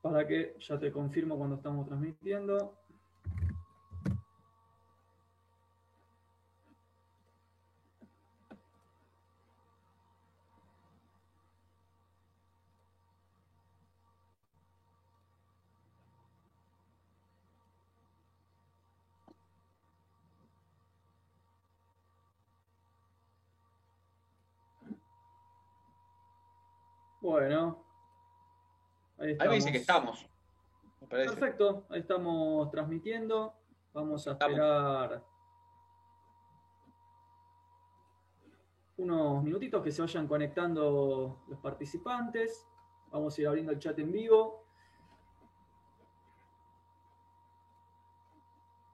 para que ya te confirmo cuando estamos transmitiendo. Bueno, ahí, me dice que estamos. Perfecto, ahí estamos transmitiendo. Vamos a esperar unos minutitos que se vayan conectando los participantes. Vamos a ir abriendo el chat en vivo.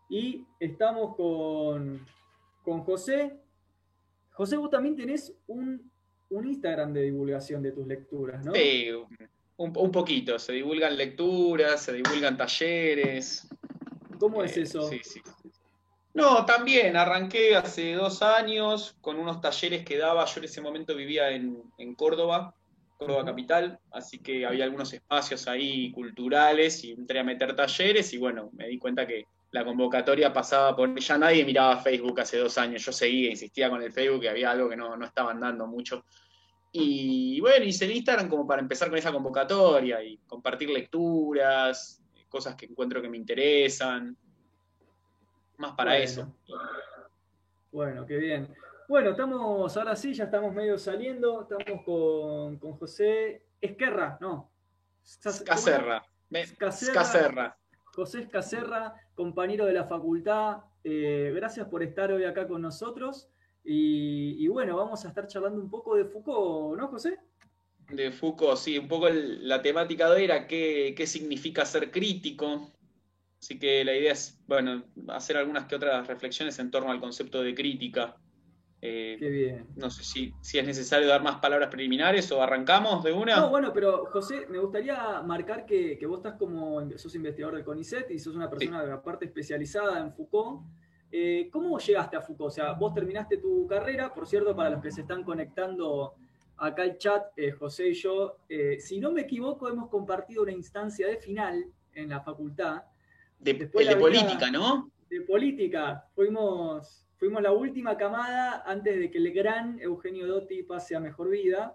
Y estamos con, con José. José, vos también tenés un un Instagram de divulgación de tus lecturas, ¿no? Sí, un, poquito. Se divulgan lecturas, se divulgan talleres. ¿Cómo es eh, eso? Sí, sí. No, también arranqué hace dos años con unos talleres que daba. Yo en ese momento vivía en, Córdoba, Córdoba capital, así que había algunos espacios ahí culturales y entré a meter talleres y bueno, me di cuenta que la convocatoria pasaba por. Ya nadie miraba Facebook hace dos años. Yo seguía, insistía con el Facebook, que había algo que no, no estaban dando mucho. Y bueno, hice el Instagram como para empezar con esa convocatoria y compartir lecturas, cosas que encuentro que me interesan. Más para eso. Bueno, qué bien. Bueno, estamos, ahora sí, ya estamos medio saliendo. Estamos con, José Esquerra, ¿no? Caserra. Caserra. José Escacerra, compañero de la facultad. Eh, gracias por estar hoy acá con nosotros. Y, bueno, vamos a estar charlando un poco de Foucault, ¿no, José? De Foucault, sí, un poco la temática de hoy era qué, significa ser crítico. Así que la idea es, bueno, hacer algunas que otras reflexiones en torno al concepto de crítica. Eh, Qué bien. No sé si, si, es necesario dar más palabras preliminares o arrancamos de una. No, bueno, pero José, me gustaría marcar que, vos estás como, sos investigador del CONICET y sos una persona de aparte especializada en Foucault. Eh, ¿Cómo llegaste a Foucault? O sea, vos terminaste tu carrera, por cierto, para los que se están conectando acá al chat, eh, José y yo, eh, si no me equivoco, hemos compartido una instancia de final en la facultad. De, de política, ¿no? De política. Fuimos, fuimos la última camada antes de que el gran Eugenio Dotti pase a mejor vida.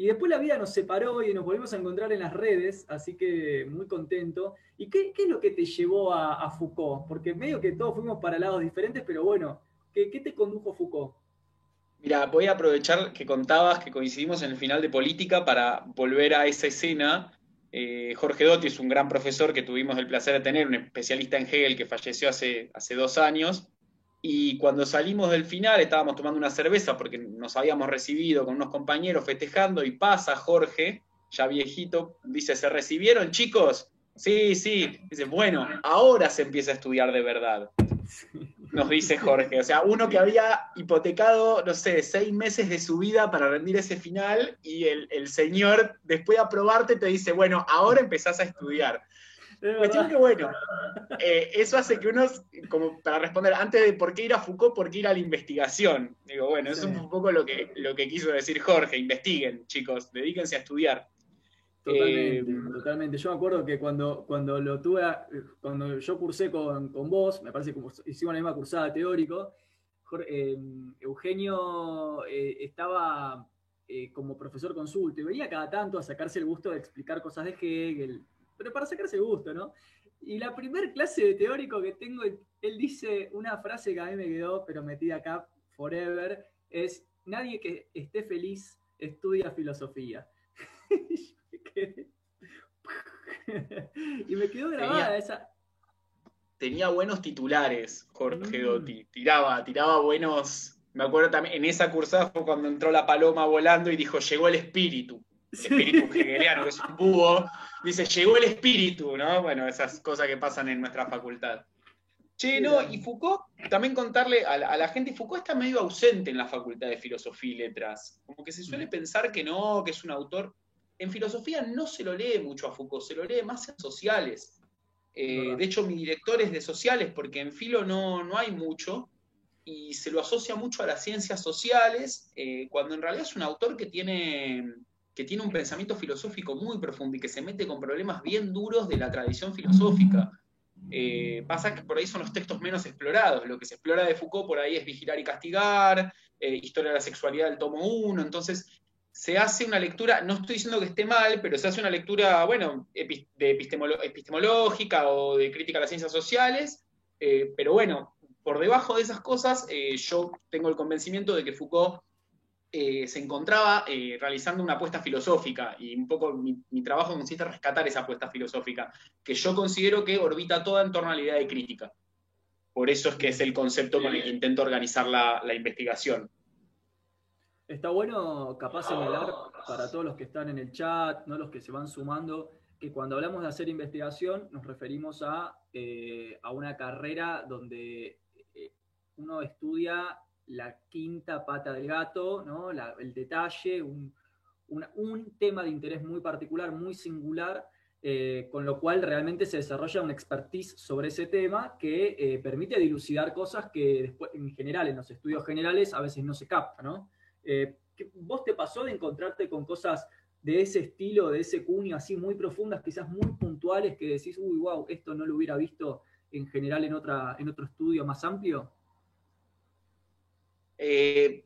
Y después la vida nos separó y nos volvimos a encontrar en las redes, así que muy contento. ¿Y qué, es lo que te llevó a, Foucault? Porque medio que todos fuimos para lados diferentes, pero bueno, ¿qué, te condujo Foucault? Mira, voy a aprovechar que contabas que coincidimos en el final de política para volver a esa escena. Eh, Jorge Dotti es un gran profesor que tuvimos el placer de tener, un especialista en Hegel que falleció hace, hace dos años. Y cuando salimos del final estábamos tomando una cerveza porque nos habíamos recibido con unos compañeros festejando y pasa Jorge, ya viejito, dice, ¿se recibieron chicos? Sí, sí. Dice, bueno, ahora se empieza a estudiar de verdad. Nos dice Jorge. O sea, uno que había hipotecado, no sé, seis meses de su vida para rendir ese final y el, señor, después de aprobarte, te dice, bueno, ahora empezás a estudiar. Cuestión que bueno, eh, eso hace que uno, como para responder, antes de por qué ir a Foucault, por qué ir a la investigación. Digo, bueno, eso es un poco lo que, lo que quiso decir Jorge, investiguen, chicos, dedíquense a estudiar. Totalmente, eh, totalmente. Yo me acuerdo que cuando, cuando lo tuve, cuando yo cursé con, vos, me parece que hicimos la misma cursada teórico, eh, Eugenio estaba como profesor consulto y venía cada tanto a sacarse el gusto de explicar cosas de Hegel, pero para sacarse gusto, ¿no? Y la primer clase de teórico que tengo, él dice una frase que a mí me quedó, pero metida acá forever, es, nadie que esté feliz estudia filosofía. y me quedó grabada esa... Tenía buenos titulares, Jorge mm. Dotti. Tiraba, tiraba buenos... Me acuerdo también, en esa cursada fue cuando entró la paloma volando y dijo, llegó el espíritu espíritu hegeliano, que es un búho, dice, llegó el espíritu, ¿no? Bueno, esas cosas que pasan en nuestra facultad. Che, no, y Foucault, también contarle a la, gente, Foucault está medio ausente en la Facultad de Filosofía y Letras. Como que se suele pensar que no, que es un autor. En filosofía no se lo lee mucho a Foucault, se lo lee más en sociales. Eh, de hecho, mi director es de sociales, porque en filo no, no hay mucho, y se lo asocia mucho a las ciencias sociales, eh, cuando en realidad es un autor que tiene que tiene un pensamiento filosófico muy profundo y que se mete con problemas bien duros de la tradición filosófica. Eh, pasa que por ahí son los textos menos explorados. Lo que se explora de Foucault por ahí es Vigilar y Castigar, eh, Historia de la Sexualidad del tomo 1. Entonces, se hace una lectura, no estoy diciendo que esté mal, pero se hace una lectura, bueno, de epistemológica o de crítica a las ciencias sociales. Eh, pero bueno, por debajo de esas cosas, yo tengo el convencimiento de que Foucault eh, se encontraba eh, realizando una apuesta filosófica y un poco mi, trabajo consiste en rescatar esa apuesta filosófica, que yo considero que orbita toda en torno a la idea de crítica. Por eso es que es el concepto con el que intento organizar la, investigación. Está bueno, capaz, señalar para todos los que están en el chat, no los que se van sumando, que cuando hablamos de hacer investigación nos referimos a, eh, a una carrera donde uno estudia la quinta pata del gato, ¿no? el detalle, un, tema de interés muy particular, muy singular, eh, con lo cual realmente se desarrolla una expertise sobre ese tema que eh, permite dilucidar cosas que después, en general, en los estudios generales, a veces no se capta, ¿no? Eh, ¿Vos te pasó de encontrarte con cosas de ese estilo, de ese cuño, así muy profundas, quizás muy puntuales, que decís, uy, wow, esto no lo hubiera visto en general en, otra, en otro estudio más amplio? Eh,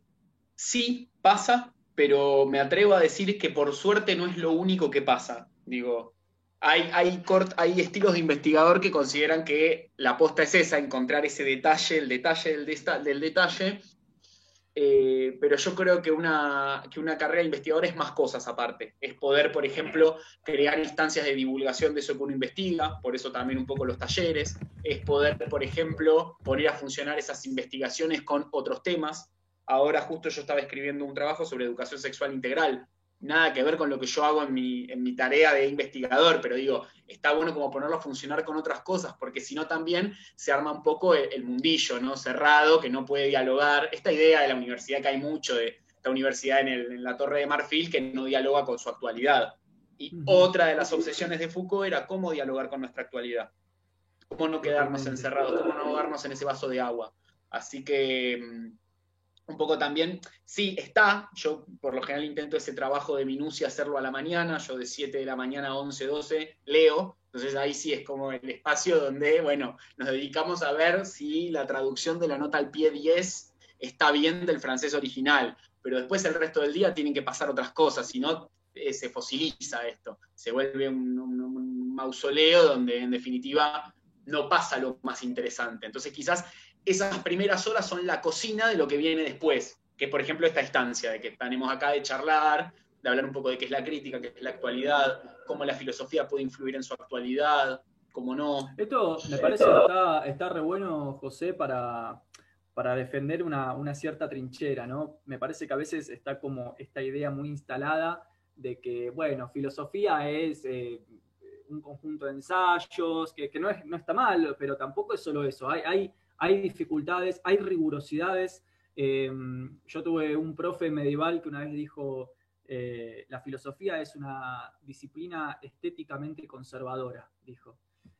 sí, pasa, pero me atrevo a decir que por suerte no es lo único que pasa. Digo, hay, hay, hay estilos de investigador que consideran que la aposta es esa, encontrar ese detalle, el detalle del detalle, eh, pero yo creo que una, que una carrera de investigador es más cosas aparte. Es poder, por ejemplo, crear instancias de divulgación de eso que uno investiga, por eso también un poco los talleres. Es poder, por ejemplo, poner a funcionar esas investigaciones con otros temas. Ahora justo yo estaba escribiendo un trabajo sobre educación sexual integral, nada que ver con lo que yo hago en mi, en mi tarea de investigador, pero digo, está bueno como ponerlo a funcionar con otras cosas, porque si no también se arma un poco el, mundillo, ¿no? Cerrado, que no puede dialogar. Esta idea de la universidad que hay mucho, de esta universidad en, la Torre de Marfil, que no dialoga con su actualidad. Y otra de las obsesiones de Foucault era cómo dialogar con nuestra actualidad. Cómo no quedarnos encerrados, cómo no ahogarnos en ese vaso de agua. Así que mm, un poco también, sí, está, yo por lo general intento ese trabajo de minucia hacerlo a la mañana, yo de 7 de la mañana a 11, 12 leo, entonces ahí sí es como el espacio donde, bueno, nos dedicamos a ver si la traducción de la nota al pie 10 está bien del francés original, pero después el resto del día tienen que pasar otras cosas, si no eh, se fosiliza esto, se vuelve un mausoleo donde en definitiva no pasa lo más interesante. Entonces quizás esas primeras horas son la cocina de lo que viene después, que por ejemplo esta instancia de que tenemos acá de charlar, de hablar un poco de qué es la crítica, qué es la actualidad, cómo la filosofía puede influir en su actualidad, cómo no. Esto me parece que está, re bueno, José, para, para defender una, cierta trinchera, ¿no? Me parece que a veces está como esta idea muy instalada de que, bueno, filosofía es eh, un conjunto de ensayos, que, no, es, no está mal, pero tampoco es solo eso. Hay, hay hay dificultades, hay rigurosidades. Em, yo tuve un profe medieval que una vez dijo, eh, la filosofía es una disciplina estéticamente conservadora, dijo.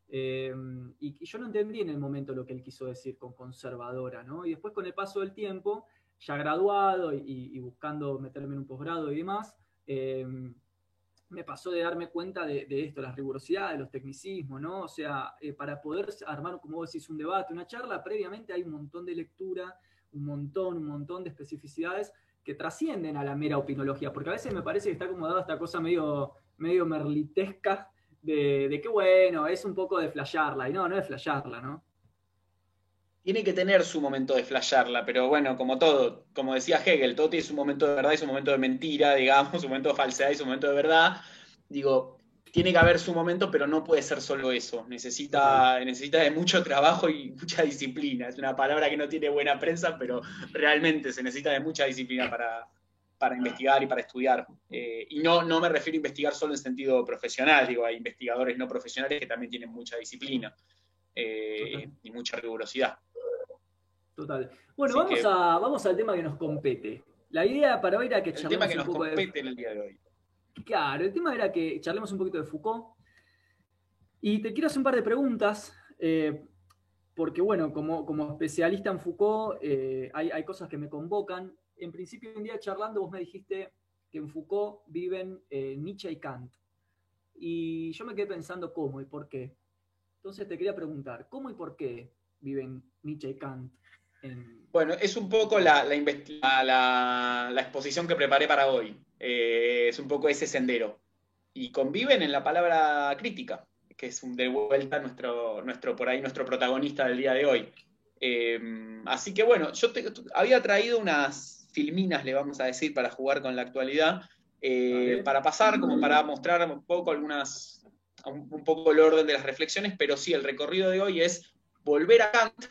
Em, y, yo no entendí en el momento lo que él quiso decir con conservadora, ¿no? Y después con el paso del tiempo, ya graduado y, buscando meterme en un posgrado y demás, em, me pasó de darme cuenta de, esto, las rigurosidades, los tecnicismos, ¿no? O sea, eh, para poder armar, como vos decís, un debate, una charla, previamente hay un montón de lectura, un montón, un montón de especificidades que trascienden a la mera opinología, porque a veces me parece que está acomodada esta cosa medio, medio merlitesca de, de que, bueno, es un poco de flashearla, y no, no es flashearla, ¿no? Tiene que tener su momento de flashearla, pero bueno, como todo, como decía Hegel, todo tiene su momento de verdad y su momento de mentira, digamos, su momento de falsedad y su momento de verdad. Digo, tiene que haber su momento, pero no puede ser solo eso. Necesita, necesita de mucho trabajo y mucha disciplina. Es una palabra que no tiene buena prensa, pero realmente se necesita de mucha disciplina para, para investigar y para estudiar. Eh, y no, no me refiero a investigar solo en sentido profesional, digo, hay investigadores no profesionales que también tienen mucha disciplina eh, y mucha rigurosidad. Total. Bueno, vamos, a, vamos al tema que nos compete. La idea para hoy era que charlemos el tema que nos compete en el día de hoy. Claro, el tema era que charlemos un poquito de Foucault. Y te quiero hacer un par de preguntas, eh, porque bueno, como, como, especialista en Foucault, eh, hay, cosas que me convocan. En principio, un día charlando, vos me dijiste que en Foucault viven eh, Nietzsche y Kant. Y yo me quedé pensando cómo y por qué. Entonces te quería preguntar, ¿cómo y por qué viven Nietzsche y Kant? Bueno, es un poco la, la, exposición que preparé para hoy. Eh, es un poco ese sendero. Y conviven en la palabra crítica, que es de vuelta nuestro, nuestro, por ahí, nuestro protagonista del día de hoy. Eh, así que bueno, yo había traído unas filminas, le vamos a decir, para jugar con la actualidad, eh, para pasar, como para mostrar un poco algunas, un, poco el orden de las reflexiones, pero sí, el recorrido de hoy es volver a Kant,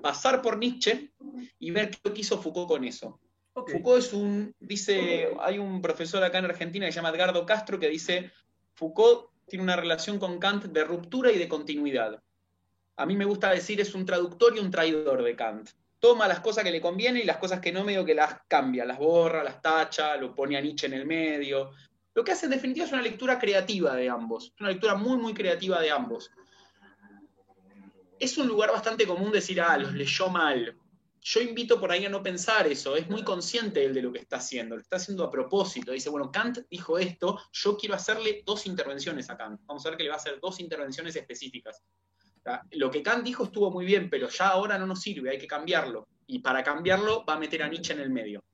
pasar por Nietzsche y ver qué hizo Foucault con eso. Foucault es un, dice, hay un profesor acá en Argentina que se llama Edgardo Castro que dice, Foucault tiene una relación con Kant de ruptura y de continuidad. A mí me gusta decir es un traductor y un traidor de Kant toma las cosas que le convienen y las cosas que no, medio que las cambia, las borra, las tacha, lo pone a Nietzsche en el medio. Lo que hace en definitiva es una lectura creativa de ambos, una lectura muy, muy creativa de ambos. Es un lugar bastante común decir, ah, los leyó mal. Yo invito por ahí a no pensar eso, es muy consciente él de lo que está haciendo, lo está haciendo a propósito. Dice, bueno, Kant dijo esto, yo quiero hacerle dos intervenciones a Kant. Vamos a ver que le va a hacer dos intervenciones específicas lo que Kant dijo estuvo muy bien, pero ya ahora no nos sirve, hay que cambiarlo. Y para cambiarlo va a meter a Nietzsche en el medio.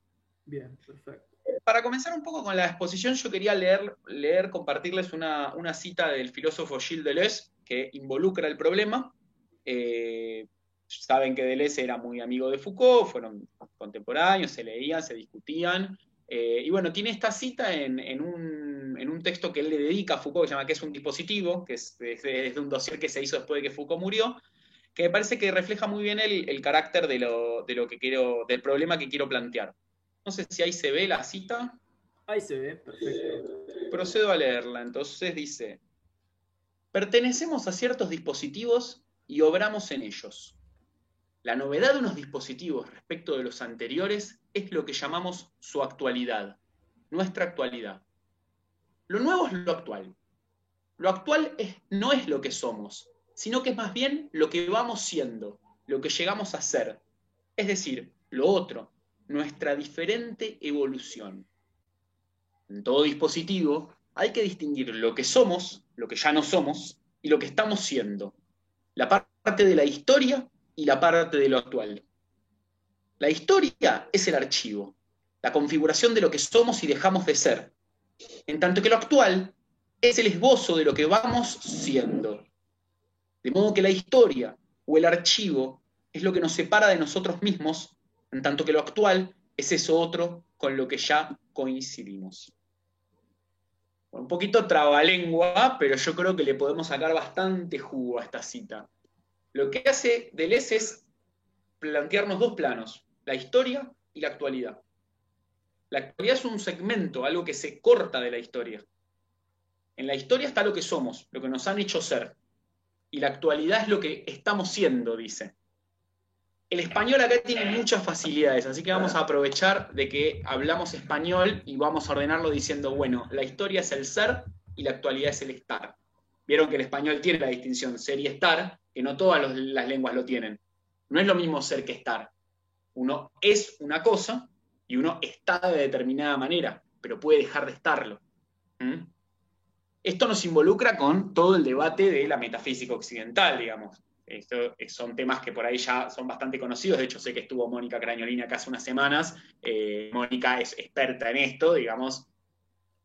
Bien, perfecto. Para comenzar un poco con la exposición, yo quería leer, leer compartirles una, cita del filósofo Gilles Deleuze que involucra el problema. Eh, saben que Deleuze era muy amigo de Foucault, fueron contemporáneos, se leían, se discutían. Eh, y bueno, tiene esta cita en, un, texto que él le dedica a Foucault, que se llama que es un dispositivo, que es, de un dossier que se hizo después de que Foucault murió, que me parece que refleja muy bien el, carácter de lo, que quiero, del problema que quiero plantear. No sé si ahí se ve la cita. Ahí se ve, perfecto. Procedo a leerla. Entonces dice, pertenecemos a ciertos dispositivos y obramos en ellos. La novedad de unos dispositivos respecto de los anteriores es lo que llamamos su actualidad, nuestra actualidad. Lo nuevo es lo actual. Lo actual no es lo que somos, sino que es más bien lo que vamos siendo, lo que llegamos a ser. Es decir, lo otro, nuestra diferente evolución. En todo dispositivo hay que distinguir lo que somos, lo que ya no somos, y lo que estamos siendo. La parte de la historia y la parte de lo actual. La historia es el archivo, la configuración de lo que somos y dejamos de ser, en tanto que lo actual es el esbozo de lo que vamos siendo. De modo que la historia o el archivo es lo que nos separa de nosotros mismos, en tanto que lo actual es eso otro con lo que ya coincidimos. Un poquito trabalengua, pero yo creo que le podemos sacar bastante jugo a esta cita. Lo que hace Deleuze es plantearnos dos planos, la historia y la actualidad. La actualidad es un segmento, algo que se corta de la historia. En la historia está lo que somos, lo que nos han hecho ser. Y la actualidad es lo que estamos siendo, dice. El español acá tiene muchas facilidades, así que vamos a aprovechar de que hablamos español y vamos a ordenarlo diciendo, bueno, la historia es el ser y la actualidad es el estar. Vieron que el español tiene la distinción ser y estar, que no todas las lenguas lo tienen. No es lo mismo ser que estar. Uno es una cosa y uno está de determinada manera, pero puede dejar de estarlo. ¿Mm? Esto nos involucra con todo el debate de la metafísica occidental, digamos. Esto son temas que por ahí ya son bastante conocidos. De hecho, sé que estuvo Mónica Crañolina acá hace unas semanas. Eh, Mónica es experta en esto, digamos,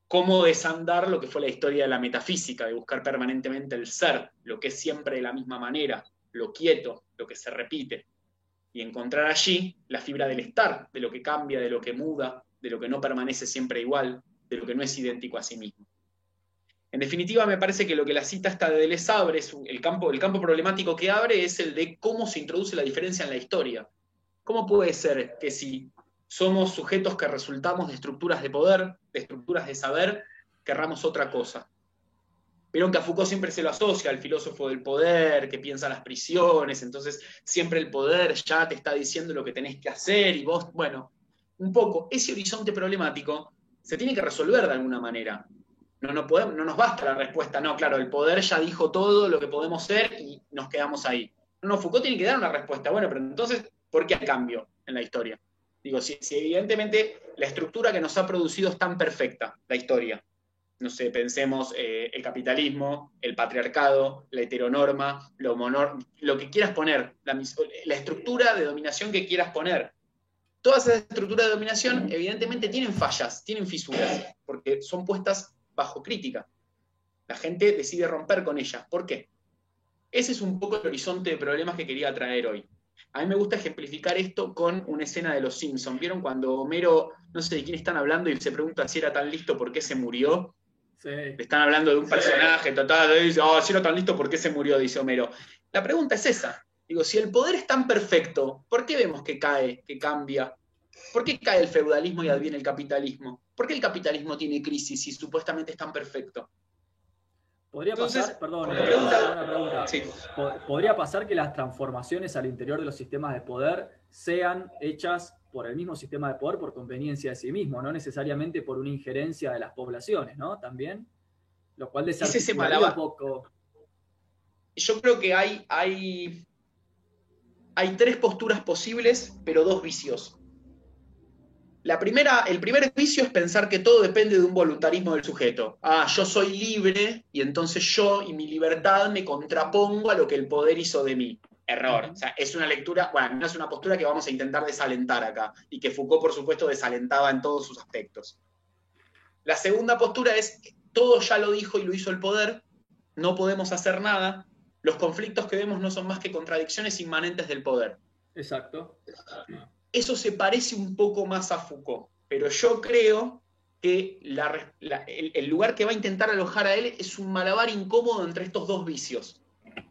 cómo desandar lo que fue la historia de la metafísica, de buscar permanentemente el ser, lo que es siempre de la misma manera, lo quieto, lo que se repite, y encontrar allí la fibra del estar, de lo que cambia, de lo que muda, de lo que no permanece siempre igual, de lo que no es idéntico a sí mismo. En definitiva, me parece que lo que la cita esta de Deleuze abre, el campo, el campo problemático que abre es el de cómo se introduce la diferencia en la historia. ¿Cómo puede ser que si somos sujetos que resultamos de estructuras de poder, de estructuras de saber, querramos otra cosa. Vieron que a Foucault siempre se lo asocia al filósofo del poder, que piensa en las prisiones, entonces siempre el poder ya te está diciendo lo que tenés que hacer y vos, bueno, un poco, ese horizonte problemático se tiene que resolver de alguna manera. No, no, podemos, no nos basta la respuesta, no, claro, el poder ya dijo todo lo que podemos ser y nos quedamos ahí. No, Foucault tiene que dar una respuesta, bueno, pero entonces, ¿por qué hay cambio en la historia? Digo, si, evidentemente la estructura que nos ha producido es tan perfecta, la historia. No sé, pensemos eh, el capitalismo, el patriarcado, la heteronorma, lo, lo que quieras poner, la, la estructura de dominación que quieras poner. Todas esas estructuras de dominación evidentemente tienen fallas, tienen fisuras, porque son puestas bajo crítica. La gente decide romper con ellas. ¿Por qué? Ese es un poco el horizonte de problemas que quería traer hoy. A mí me gusta ejemplificar esto con una escena de Los Simpsons. ¿Vieron cuando Homero, no sé de quién están hablando, y se pregunta si era tan listo, por qué se murió? Sí. Le están hablando de un personaje total, y dice, oh, si era tan listo, ¿por qué se murió? Dice Homero. La pregunta es esa. Digo, si el poder es tan perfecto, ¿por qué vemos que cae, que cambia? ¿Por qué cae el feudalismo y adviene el capitalismo? ¿Por qué el capitalismo tiene crisis si supuestamente es tan perfecto? Podría pasar, perdón, eh, una pregunta. ¿Podría pasar que las transformaciones al interior de los sistemas de poder sean hechas por el mismo sistema de poder por conveniencia de sí mismo, no necesariamente por una injerencia de las poblaciones, ¿no? También, lo cual desarticula un poco. Yo creo que hay, hay, hay tres posturas posibles, pero dos vicios. La primera, el primer vicio es pensar que todo depende de un voluntarismo del sujeto. Ah, yo soy libre y entonces yo y mi libertad me contrapongo a lo que el poder hizo de mí. Error. O sea, es una lectura, bueno, no es una postura que vamos a intentar desalentar acá y que Foucault, por supuesto, desalentaba en todos sus aspectos. La segunda postura es, todo ya lo dijo y lo hizo el poder, no podemos hacer nada, los conflictos que vemos no son más que contradicciones inmanentes del poder. Exacto eso se parece un poco más a Foucault, pero yo creo que el, lugar que va a intentar alojar a él es un malabar incómodo entre estos dos vicios.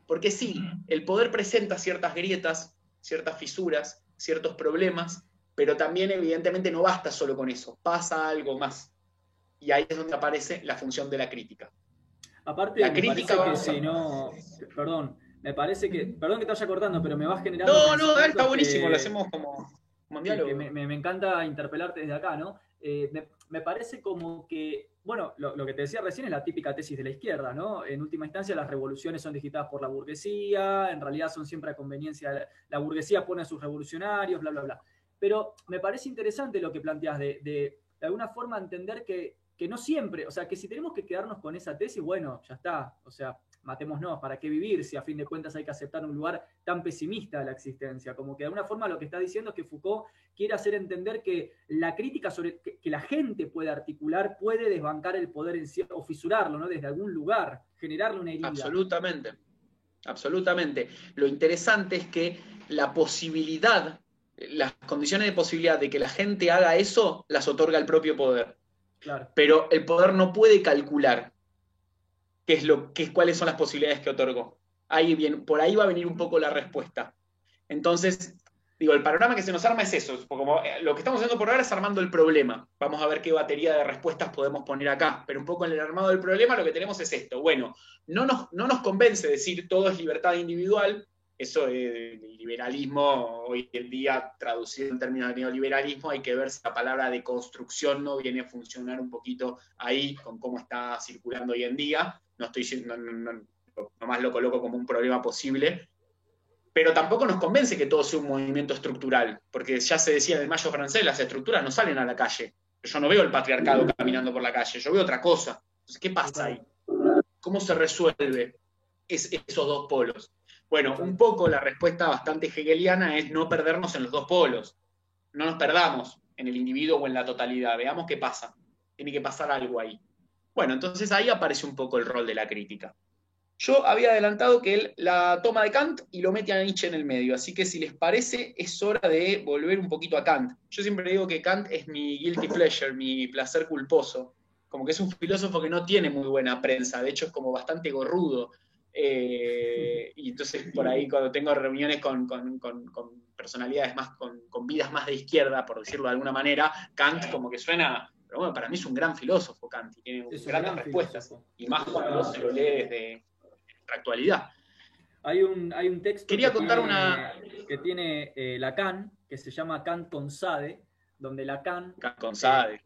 Porque sí, el poder presenta ciertas grietas, ciertas fisuras, ciertos problemas, pero también evidentemente no basta solo con eso, pasa algo más. Y ahí es donde aparece la función de la crítica. Aparte, la crítica que si no, perdón, me parece que, perdón que te vaya cortando, pero me va generando... No, no, está buenísimo, lo hacemos como me, encanta interpelarte desde acá, ¿no? Eh, me, parece como que, bueno, lo, que te decía recién es la típica tesis de la izquierda, ¿no? En última instancia, las revoluciones son digitadas por la burguesía, en realidad son siempre a conveniencia, la burguesía pone a sus revolucionarios, bla, bla, bla. Pero me parece interesante lo que planteas de, de, de alguna forma entender que, que no siempre, o sea, que si tenemos que quedarnos con esa tesis, bueno, ya está, o sea, matémonos, ¿para qué vivir si a fin de cuentas hay que aceptar un lugar tan pesimista de la existencia? Como que de alguna forma lo que está diciendo es que Foucault quiere hacer entender que la crítica sobre que, la gente puede articular puede desbancar el poder en sí, o fisurarlo, ¿no? Desde algún lugar, generarle una herida. Absolutamente, absolutamente. Lo interesante es que la posibilidad, las condiciones de posibilidad de que la gente haga eso, las otorga el propio poder. Claro. Pero el poder no puede calcular qué es lo, qué, cuáles son las posibilidades que otorgó. Ahí bien, por ahí va a venir un poco la respuesta. Entonces, digo, el panorama que se nos arma es eso. Como eh, lo que estamos haciendo por ahora es armando el problema. Vamos a ver qué batería de respuestas podemos poner acá. Pero un poco en el armado del problema lo que tenemos es esto. Bueno, no nos, no nos convence decir todo es libertad individual. Eso del liberalismo, hoy en día traducido en términos de neoliberalismo, hay que ver si la palabra de construcción no viene a funcionar un poquito ahí con cómo está circulando hoy en día no estoy no, no, nomás lo coloco como un problema posible, pero tampoco nos convence que todo sea un movimiento estructural, porque ya se decía en el mayo francés, las estructuras no salen a la calle. Yo no veo el patriarcado caminando por la calle, yo veo otra cosa. Entonces, ¿qué pasa ahí? ¿Cómo se resuelve esos dos polos? Bueno, un poco la respuesta bastante hegeliana es no perdernos en los dos polos. No nos perdamos en el individuo o en la totalidad. Veamos qué pasa. Tiene que pasar algo ahí. Bueno, entonces ahí aparece un poco el rol de la crítica. Yo había adelantado que él la toma de Kant y lo mete a Nietzsche en el medio, así que si les parece es hora de volver un poquito a Kant. Yo siempre digo que Kant es mi guilty pleasure, mi placer culposo, como que es un filósofo que no tiene muy buena prensa, de hecho es como bastante gorrudo. Eh, y entonces por ahí cuando tengo reuniones con, personalidades más, con, con, vidas más de izquierda, por decirlo de alguna manera, Kant como que suena pero bueno, para mí es un gran filósofo Kant y tiene grandes respuestas. Y más cuando se lo lee desde la actualidad. Hay un, hay un texto Quería que contar tiene, una... que tiene eh, Lacan, que se llama Kant con Sade, donde Lacan Kant con Sade. Eh,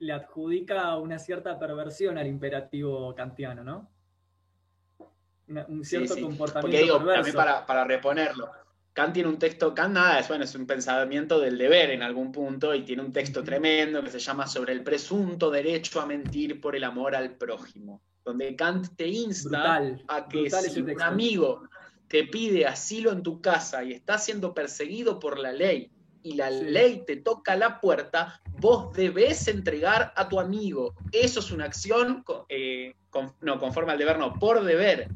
le adjudica una cierta perversión al imperativo kantiano, ¿no? un cierto comportamiento Porque digo, también para, para reponerlo, Kant tiene un texto, Kant nada, es, bueno, es un pensamiento del deber en algún punto y tiene un texto tremendo que se llama sobre el presunto derecho a mentir por el amor al prójimo, donde Kant te insta a que si un amigo te pide asilo en tu casa y está siendo perseguido por la ley y la ley te toca la puerta, vos debes entregar a tu amigo. Eso es una acción, eh, no, conforme al deber, no, por deber.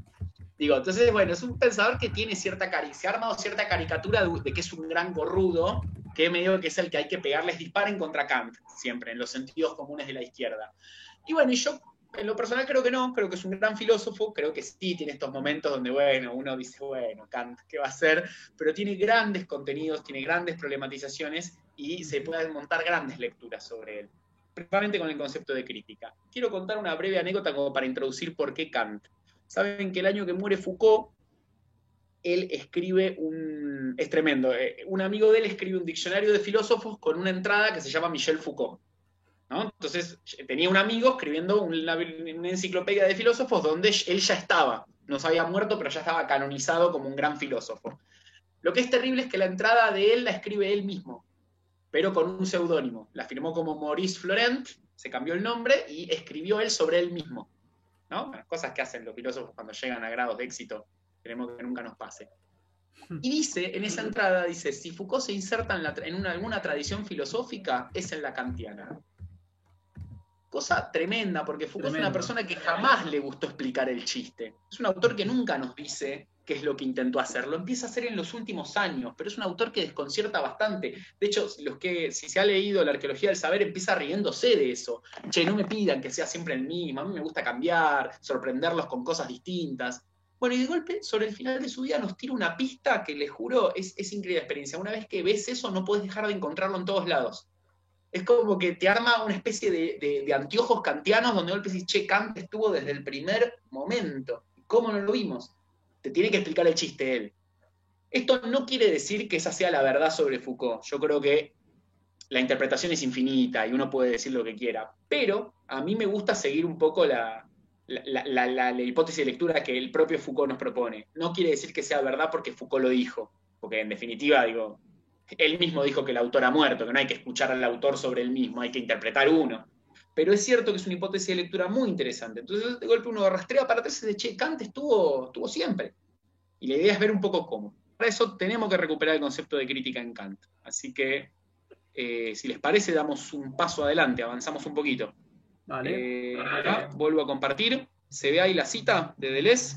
Digo, entonces, bueno, es un pensador que tiene cierta caricia, se ha armado cierta caricatura de, que es un gran gorrudo, que medio que es el que hay que pegarles disparen contra Kant, siempre, en los sentidos comunes de la izquierda. Y bueno, yo en lo personal creo que no, creo que es un gran filósofo, creo que sí tiene estos momentos donde, bueno, uno dice, bueno, Kant, ¿qué va a hacer? Pero tiene grandes contenidos, tiene grandes problematizaciones y se pueden montar grandes lecturas sobre él, principalmente con el concepto de crítica. Quiero contar una breve anécdota como para introducir por qué Kant. Saben que el año que muere Foucault, él escribe un... es tremendo, eh, un amigo de él escribe un diccionario de filósofos con una entrada que se llama Michel Foucault. Entonces tenía un amigo escribiendo una, enciclopedia de filósofos donde él ya estaba, no se había muerto, pero ya estaba canonizado como un gran filósofo. Lo que es terrible es que la entrada de él la escribe él mismo, pero con un seudónimo. La firmó como Maurice Florent, se cambió el nombre y escribió él sobre él mismo. ¿No? cosas que hacen los filósofos cuando llegan a grados de éxito, queremos que nunca nos pase. Y dice, en esa entrada, dice, si Foucault se inserta en, alguna tradición filosófica, es en la kantiana. Cosa tremenda, porque Foucault es una persona que jamás le gustó explicar el chiste. Es un autor que nunca nos dice qué es lo que intentó hacer. Lo empieza a hacer en los últimos años, pero es un autor que desconcierta bastante. De hecho, los que, si se ha leído la arqueología del saber, empieza riéndose de eso. Che, no me pidan que sea siempre el mismo, a mí me gusta cambiar, sorprenderlos con cosas distintas. Bueno, y de golpe, sobre el final de su vida, nos tira una pista que, le juro, es, es increíble experiencia. Una vez que ves eso, no puedes dejar de encontrarlo en todos lados. Es como que te arma una especie de, anteojos kantianos donde de golpe dices, che, Kant estuvo desde el primer momento. ¿Cómo no lo vimos? Te tiene que explicar el chiste él. Esto no quiere decir que esa sea la verdad sobre Foucault. Yo creo que la interpretación es infinita y uno puede decir lo que quiera. Pero a mí me gusta seguir un poco la, la, hipótesis de lectura que el propio Foucault nos propone. No quiere decir que sea verdad porque Foucault lo dijo. Porque en definitiva, digo, él mismo dijo que el autor ha muerto, que no hay que escuchar al autor sobre él mismo, hay que interpretar uno. Pero es cierto que es una hipótesis de lectura muy interesante. Entonces, de golpe uno rastrea para atrás de, che, Kant estuvo, estuvo siempre. Y la idea es ver un poco cómo. Para eso tenemos que recuperar el concepto de crítica en Kant. Así que, eh, si les parece, damos un paso adelante, avanzamos un poquito. Vale. Eh, acá, vuelvo a compartir. ¿Se ve ahí la cita de Deleuze?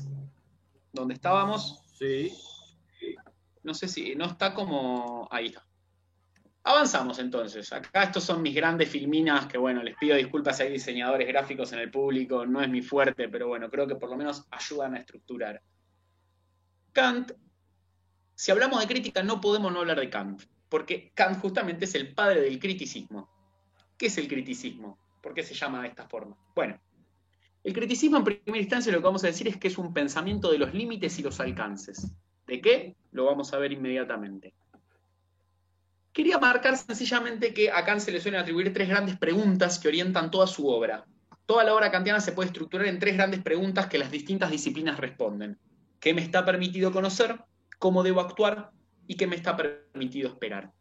¿Dónde estábamos? Sí. No sé si, no está como, ahí está. Avanzamos entonces. Acá estos son mis grandes filminas, que bueno, les pido disculpas si hay diseñadores gráficos en el público, no es mi fuerte, pero bueno, creo que por lo menos ayudan a estructurar. Kant, si hablamos de crítica no podemos no hablar de Kant, porque Kant justamente es el padre del criticismo. ¿Qué es el criticismo? ¿Por qué se llama de esta forma? Bueno, el criticismo en primera instancia lo que vamos a decir es que es un pensamiento de los límites y los alcances. ¿De qué? Lo vamos a ver inmediatamente. Quería marcar sencillamente que a Kant se le suelen atribuir tres grandes preguntas que orientan toda su obra. Toda la obra kantiana se puede estructurar en tres grandes preguntas que las distintas disciplinas responden. ¿Qué me está permitido conocer? ¿Cómo debo actuar? ¿Y qué me está permitido esperar?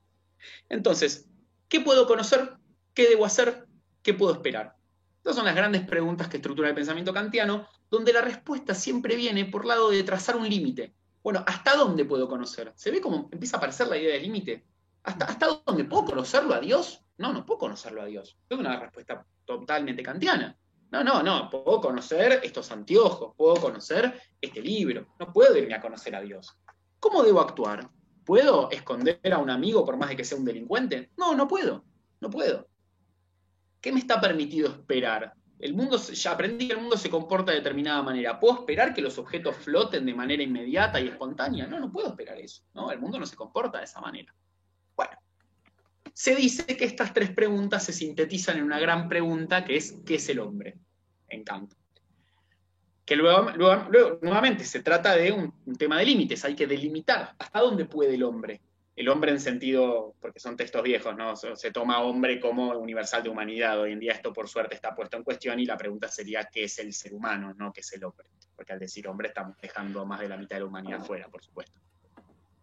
Entonces, ¿qué puedo conocer? ¿Qué debo hacer? ¿Qué puedo esperar? Estas son las grandes preguntas que estructura el pensamiento kantiano, donde la respuesta siempre viene por lado de trazar un límite. Bueno, ¿hasta dónde puedo conocer? ¿Se ve cómo empieza a aparecer la idea del límite? ¿Hasta, ¿Hasta dónde puedo conocerlo a Dios? No, no puedo conocerlo a Dios. Es una respuesta totalmente kantiana. No, no, no, puedo conocer estos anteojos, puedo conocer este libro, no puedo irme a conocer a Dios. ¿Cómo debo actuar? ¿Puedo esconder a un amigo por más de que sea un delincuente? No, no puedo, no puedo. ¿Qué me está permitido esperar? El mundo, ya aprendí que el mundo se comporta de determinada manera. ¿Puedo esperar que los objetos floten de manera inmediata y espontánea? No, no puedo esperar eso. ¿no? El mundo no se comporta de esa manera. Bueno, se dice que estas tres preguntas se sintetizan en una gran pregunta que es ¿qué es el hombre? En Kant. Que luego, nuevamente se trata de un, un tema de límites, hay que delimitar hasta dónde puede el hombre el hombre en sentido, porque son textos viejos, ¿no? Se, toma hombre como universal de humanidad. Hoy en día esto por suerte está puesto en cuestión y la pregunta sería ¿qué es el ser humano, no qué es el hombre? Porque al decir hombre estamos dejando más de la mitad de la humanidad fuera, por supuesto.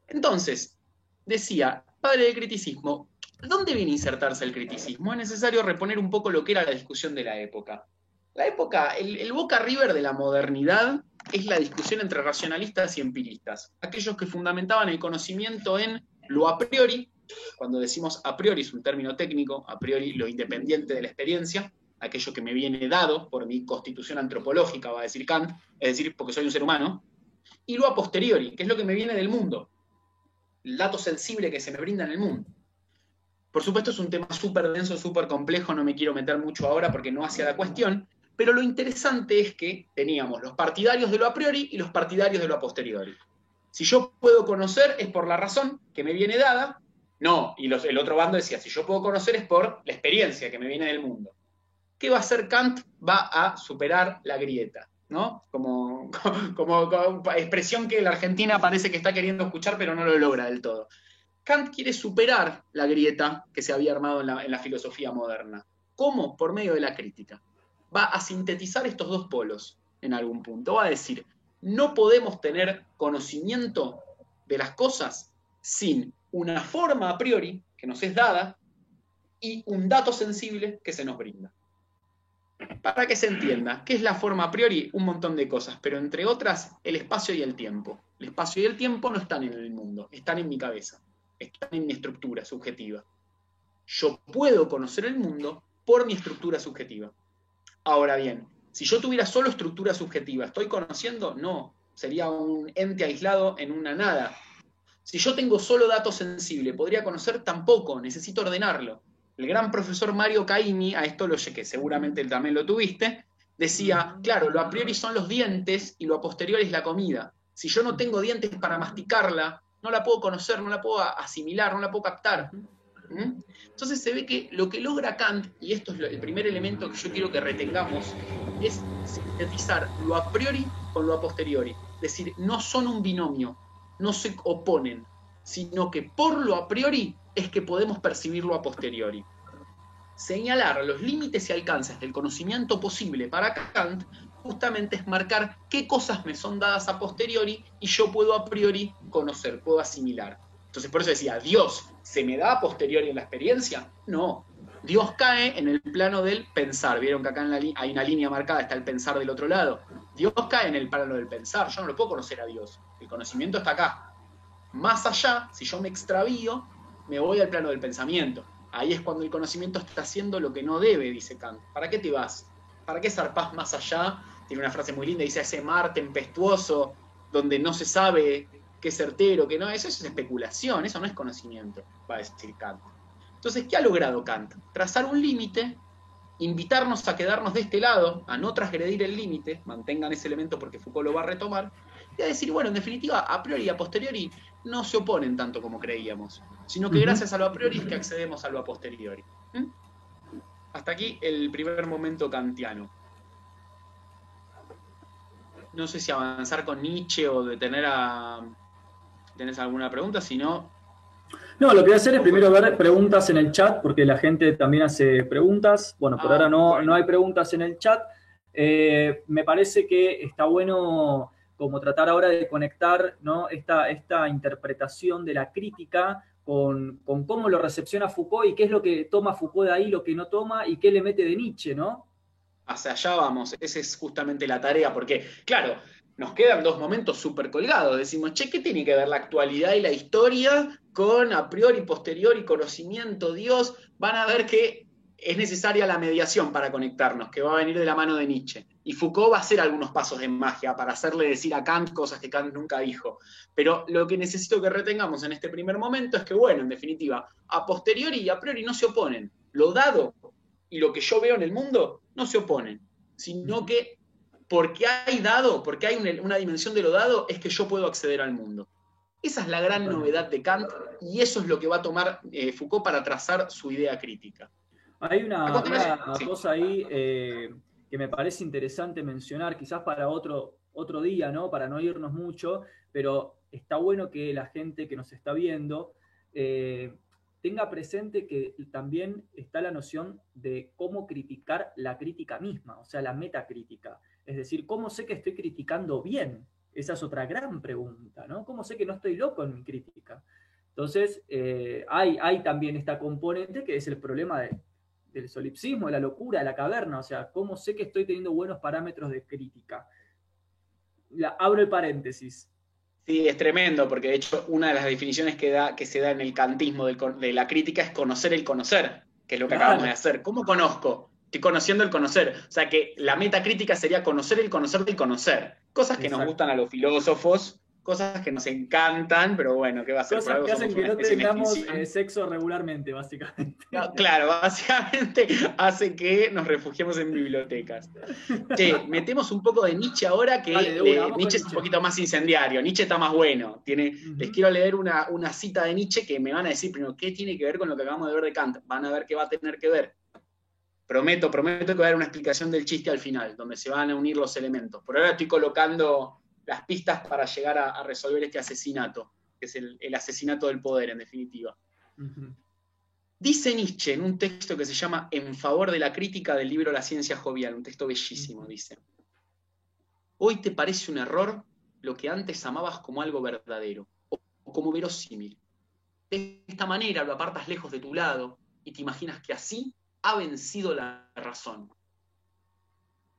Entonces, decía, padre del criticismo, ¿dónde viene a insertarse el criticismo? Es necesario reponer un poco lo que era la discusión de la época. La época, el, Boca River de la modernidad es la discusión entre racionalistas y empiristas, aquellos que fundamentaban el conocimiento en lo a priori, cuando decimos a priori es un término técnico, a priori lo independiente de la experiencia, aquello que me viene dado por mi constitución antropológica, va a decir Kant, es decir, porque soy un ser humano, y lo a posteriori, que es lo que me viene del mundo, el dato sensible que se me brinda en el mundo. Por supuesto es un tema súper denso, súper complejo, no me quiero meter mucho ahora porque no hacia la cuestión, pero lo interesante es que teníamos los partidarios de lo a priori y los partidarios de lo a posteriori. Si yo puedo conocer es por la razón que me viene dada, no, y el otro bando decía, si yo puedo conocer es por la experiencia que me viene del mundo. ¿Qué va a hacer Kant? Va a superar la grieta, ¿no? Como, como, expresión que la Argentina parece que está queriendo escuchar, pero no lo logra del todo. Kant quiere superar la grieta que se había armado en la, en la filosofía moderna. ¿Cómo? Por medio de la crítica. Va a sintetizar estos dos polos en algún punto. Va a decir, no podemos tener conocimiento de las cosas sin una forma a priori que nos es dada y un dato sensible que se nos brinda. Para que se entienda, ¿qué es la forma a priori? Un montón de cosas, pero entre otras, el espacio y el tiempo. El espacio y el tiempo no están en el mundo, están en mi cabeza, están en mi estructura subjetiva. Yo puedo conocer el mundo por mi estructura subjetiva. Ahora bien, si yo tuviera solo estructura subjetiva, ¿estoy conociendo? No, sería un ente aislado en una nada. Si yo tengo solo dato sensible, ¿podría conocer? Tampoco, necesito ordenarlo el gran profesor Mario Caimi, a esto lo que seguramente él también lo tuviste, decía, claro, lo a priori son los dientes y lo a posteriori es la comida. Si yo no tengo dientes para masticarla, no la puedo conocer, no la puedo asimilar, no la puedo captar. ¿Mm? Entonces se ve que lo que logra Kant, y esto es el primer elemento que yo quiero que retengamos, es sintetizar lo a priori con lo a posteriori. Es decir, no son un binomio, no se oponen, sino que por lo a priori es que podemos percibirlo a posteriori. Señalar los límites y alcances del conocimiento posible para Kant justamente es marcar qué cosas me son dadas a posteriori y yo puedo a priori conocer, puedo asimilar. Entonces por eso decía, ¿Dios se me da a posteriori en la experiencia? No. Dios cae en el plano del pensar. Vieron que acá en la hay una línea marcada, está el pensar del otro lado. Dios cae en el plano del pensar. Yo no lo puedo conocer a Dios. El conocimiento está acá. Más allá, si yo me extravío, me voy al plano del pensamiento. Ahí es cuando el conocimiento está haciendo lo que no debe, dice Kant. ¿Para qué te vas? ¿Para qué zarpás más allá? Tiene una frase muy linda, dice ese mar tempestuoso donde no se sabe qué es certero, qué no, eso es especulación, eso no es conocimiento, va a decir Kant. Entonces, ¿qué ha logrado Kant? Trazar un límite, invitarnos a quedarnos de este lado, a no transgredir el límite, mantengan ese elemento porque Foucault lo va a retomar, y a decir, bueno, en definitiva, a priori y a posteriori no se oponen tanto como creíamos sino que gracias a lo a priori es que accedemos a lo a posteriori. ¿Mm? Hasta aquí el primer momento kantiano. No sé si avanzar con Nietzsche o detener a... ¿Tenés alguna pregunta? Si no... No, lo que voy a hacer es primero ver preguntas en el chat, porque la gente también hace preguntas. Bueno, por ah, ahora no, no hay preguntas en el chat. Eh, me parece que está bueno como tratar ahora de conectar ¿no? esta, esta interpretación de la crítica con, cómo lo recepciona Foucault y qué es lo que toma Foucault de ahí, lo que no toma y qué le mete de Nietzsche, ¿no? Hacia allá vamos, esa es justamente la tarea, porque, claro, nos quedan dos momentos súper colgados. Decimos, che, ¿qué tiene que ver la actualidad y la historia con a priori, posteriori, conocimiento, Dios? Van a ver que es necesaria la mediación para conectarnos, que va a venir de la mano de Nietzsche. Y Foucault va a hacer algunos pasos de magia para hacerle decir a Kant cosas que Kant nunca dijo. Pero lo que necesito que retengamos en este primer momento es que, bueno, en definitiva, a posteriori y a priori no se oponen. Lo dado y lo que yo veo en el mundo no se oponen, sino que porque hay dado, porque hay una, dimensión de lo dado, es que yo puedo acceder al mundo. Esa es la gran novedad de Kant y eso es lo que va a tomar eh, Foucault para trazar su idea crítica. Hay una, cosa ahí eh, que me parece interesante mencionar, quizás para otro, otro día, ¿no? Para no irnos mucho, pero está bueno que la gente que nos está viendo eh, tenga presente que también está la noción de cómo criticar la crítica misma, o sea, la metacrítica. Es decir, cómo sé que estoy criticando bien Esa es otra gran pregunta, ¿no? ¿Cómo sé que no estoy loco en mi crítica? Entonces, eh, hay, hay también esta componente que es el problema del solipsismo, de la locura, de la caverna. O sea, ¿cómo sé que estoy teniendo buenos parámetros de crítica? La, abro el paréntesis. Sí, es tremendo, porque de hecho una de las definiciones que, da, que se da en el cantismo de la crítica es conocer el conocer, que es lo que acabamos de hacer. ¿Cómo conozco? Estoy conociendo el conocer. O sea que la metacrítica sería conocer el conocer del conocer. Cosas que nos gustan a los filósofos, cosas que nos encantan, pero bueno, ¿qué va a ser? Cosas que hacen que no tengamos eh, sexo regularmente, básicamente. claro, básicamente hace que nos refugiemos en bibliotecas. Che, metemos un poco de Nietzsche ahora, que Nietzsche es un poquito más incendiario, Nietzsche está más bueno. Tiene, Les quiero leer una, una cita de Nietzsche que me van a decir primero, ¿qué tiene que ver con lo que acabamos de ver de Kant? Van a ver qué va a tener que ver. Prometo, prometo que va a haber una explicación del chiste al final, donde se van a unir los elementos. Por ahora estoy colocando las pistas para llegar a, resolver este asesinato, que es el, asesinato del poder, en definitiva. Dice Nietzsche en un texto que se llama En favor de la crítica del libro La ciencia jovial, un texto bellísimo, dice, Hoy te parece un error lo que antes amabas como algo verdadero, o como verosímil. De esta manera lo apartas lejos de tu lado y te imaginas que así ha vencido la razón.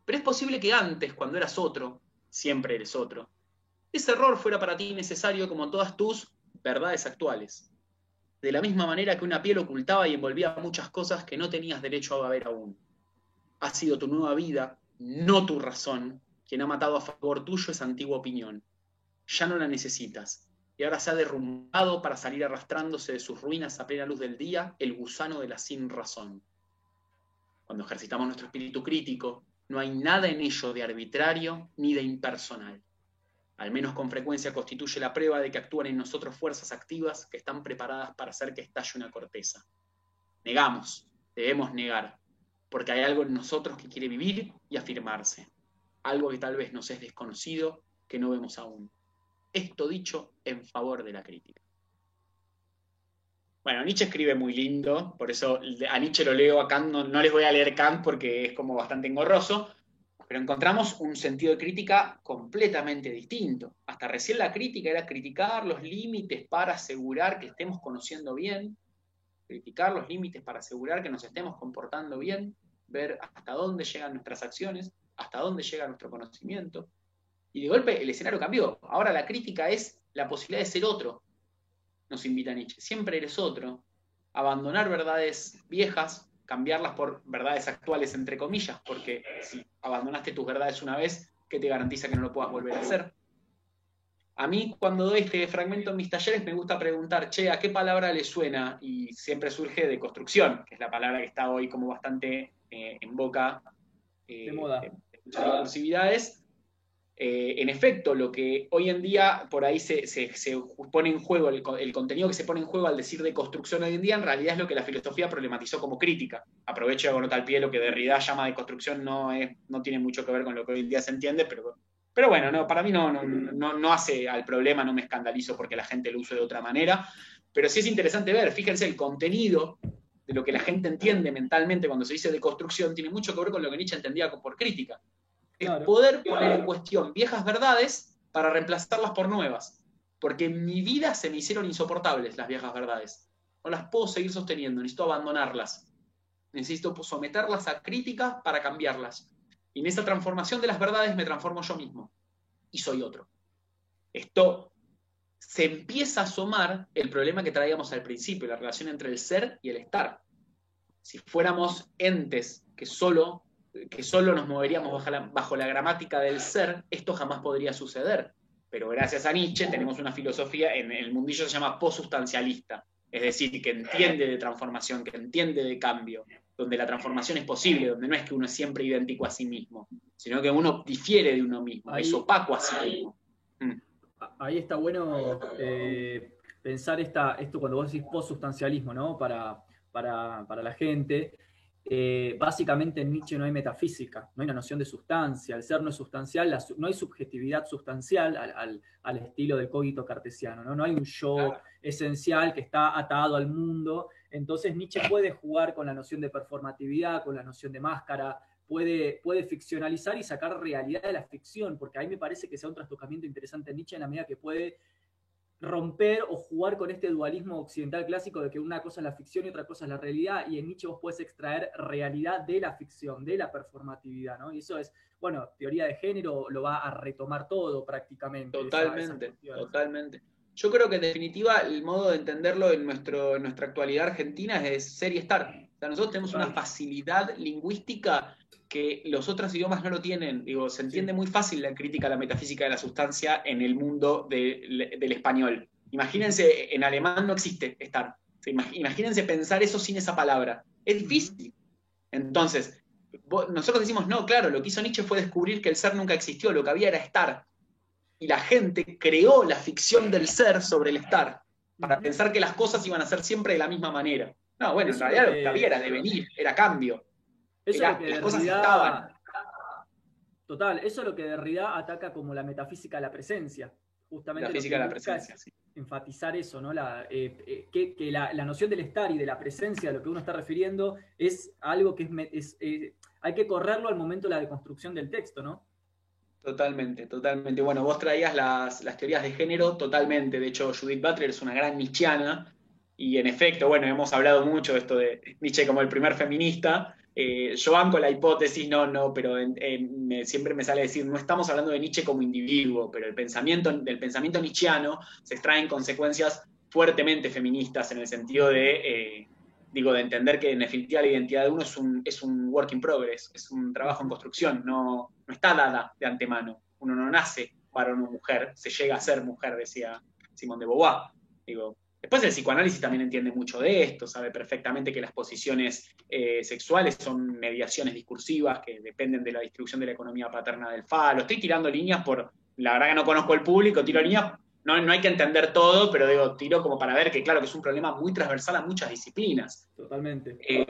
Pero es posible que antes, cuando eras otro, siempre eres otro. Ese error fuera para ti necesario como todas tus verdades actuales. De la misma manera que una piel ocultaba y envolvía muchas cosas que no tenías derecho a ver aún. Ha sido tu nueva vida, no tu razón, quien ha matado a favor tuyo esa antigua opinión. Ya no la necesitas, y ahora se ha derrumbado para salir arrastrándose de sus ruinas a plena luz del día el gusano de la sin razón. Cuando ejercitamos nuestro espíritu crítico, no hay nada en ello de arbitrario ni de impersonal. Al menos con frecuencia constituye la prueba de que actúan en nosotros fuerzas activas que están preparadas para hacer que estalle una corteza. Negamos, debemos negar, porque hay algo en nosotros que quiere vivir y afirmarse, algo que tal vez nos es desconocido, que no vemos aún. Esto dicho en favor de la crítica. Bueno, Nietzsche escribe muy lindo, por eso a Nietzsche lo leo, a Kant no, les voy a leer Kant porque es como bastante engorroso, pero encontramos un sentido de crítica completamente distinto. Hasta recién la crítica era criticar los límites para asegurar que estemos conociendo bien, criticar los límites para asegurar que nos estemos comportando bien, ver hasta dónde llegan nuestras acciones, hasta dónde llega nuestro conocimiento. Y de golpe el escenario cambió. Ahora la crítica es la posibilidad de ser otro, nos invita Nietzsche. Siempre eres otro. Abandonar verdades viejas, cambiarlas por verdades actuales, entre comillas, porque si abandonaste tus verdades una vez, ¿qué te garantiza que no lo puedas volver a hacer? A mí, cuando doy este fragmento en mis talleres, me gusta preguntar, che, ¿a qué palabra le suena? Y siempre surge de construcción, que es la palabra que está hoy como bastante eh, en boca eh, de moda. De, eh, en efecto, lo que hoy en día por ahí se, pone en juego, el, contenido que se pone en juego al decir de construcción hoy en día, en realidad es lo que la filosofía problematizó como crítica. Aprovecho con tal pie lo que Derrida llama de construcción, no, tiene mucho que ver con lo que hoy en día se entiende, pero, bueno, no, para mí no, hace al problema, no me escandalizo porque la gente lo use de otra manera, pero sí es interesante ver, fíjense, el contenido de lo que la gente entiende mentalmente cuando se dice de construcción tiene mucho que ver con lo que Nietzsche entendía por crítica es poder poner en cuestión viejas verdades para reemplazarlas por nuevas. Porque en mi vida se me hicieron insoportables las viejas verdades. No las puedo seguir sosteniendo, necesito abandonarlas. Necesito someterlas a crítica para cambiarlas. Y en esa transformación de las verdades me transformo yo mismo. Y soy otro. Esto se empieza a asomar el problema que traíamos al principio, la relación entre el ser y el estar. Si fuéramos entes que solo que solo nos moveríamos bajo la, gramática del ser, esto jamás podría suceder. Pero gracias a Nietzsche tenemos una filosofía, en el mundillo se llama posustancialista, es decir, que entiende de transformación, que entiende de cambio, donde la transformación es posible, donde no es que uno es siempre idéntico a sí mismo, sino que uno difiere de uno mismo, es opaco a sí mismo. Mm. Ahí está bueno eh, pensar esta, esto cuando vos decís posustancialismo, ¿no? Para, para, para la gente. Eh, básicamente en Nietzsche no hay metafísica, no hay una noción de sustancia, el ser no es sustancial, no hay subjetividad sustancial al, estilo del cogito cartesiano, ¿no? no hay un yo esencial que está atado al mundo, entonces Nietzsche puede jugar con la noción de performatividad, con la noción de máscara, puede, puede ficcionalizar y sacar realidad de la ficción, porque ahí me parece que sea un trastocamiento interesante en Nietzsche en la medida que puede romper o jugar con este dualismo occidental clásico de que una cosa es la ficción y otra cosa es la realidad, y en Nietzsche vos puedes extraer realidad de la ficción, de la performatividad, ¿no? Y eso es, bueno, teoría de género lo va a retomar todo prácticamente. Totalmente, totalmente. Yo creo que en definitiva el modo de entenderlo en, nuestro, en nuestra actualidad argentina es ser y estar. O sea, nosotros tenemos una facilidad lingüística que los otros idiomas no lo tienen. Digo, se entiende muy fácil la crítica a la metafísica de la sustancia en el mundo del español. Imagínense, en alemán no existe estar. Imagínense pensar eso sin esa palabra. Es difícil. Entonces, nosotros decimos, no, claro, lo que hizo Nietzsche fue descubrir que el ser nunca existió, lo que había era estar. Y la gente creó la ficción del ser sobre el estar, para pensar que las cosas iban a ser siempre de la misma manera. No, bueno, en realidad lo que había era devenir, era cambio. Eso es lo que Derrida, Total, eso es lo que Derrida ataca como la metafísica de la presencia. Justamente la física de la presencia, sí. Enfatizar eso, ¿no? La, eh, eh, que, la, noción del estar y de la presencia, a lo que uno está refiriendo, es algo que es, eh, hay que correrlo al momento de la deconstrucción del texto, ¿no? Totalmente, totalmente. Bueno, vos traías las, las teorías de género, totalmente. De hecho, Judith Butler es una gran nichiana, y en efecto, bueno, hemos hablado mucho de esto de Nietzsche como el primer feminista, eh, yo banco la hipótesis, no, no, pero siempre me sale a decir, no estamos hablando de Nietzsche como individuo, pero el pensamiento, del pensamiento nietzscheano se extraen consecuencias fuertemente feministas en el sentido de, eh, digo, de entender que en definitiva la identidad de uno es un, es un work in progress, es un trabajo en construcción, no, no está dada de antemano. Uno no nace para una mujer, se llega a ser mujer, decía Simón de Beauvoir. Digo, Después el psicoanálisis también entiende mucho de esto, sabe perfectamente que las posiciones eh, sexuales son mediaciones discursivas que dependen de la distribución de la economía paterna del falo. Estoy tirando líneas por, la verdad que no conozco el público, tiro líneas, no, no hay que entender todo, pero digo, tiro como para ver que claro que es un problema muy transversal a muchas disciplinas. Totalmente. Eh,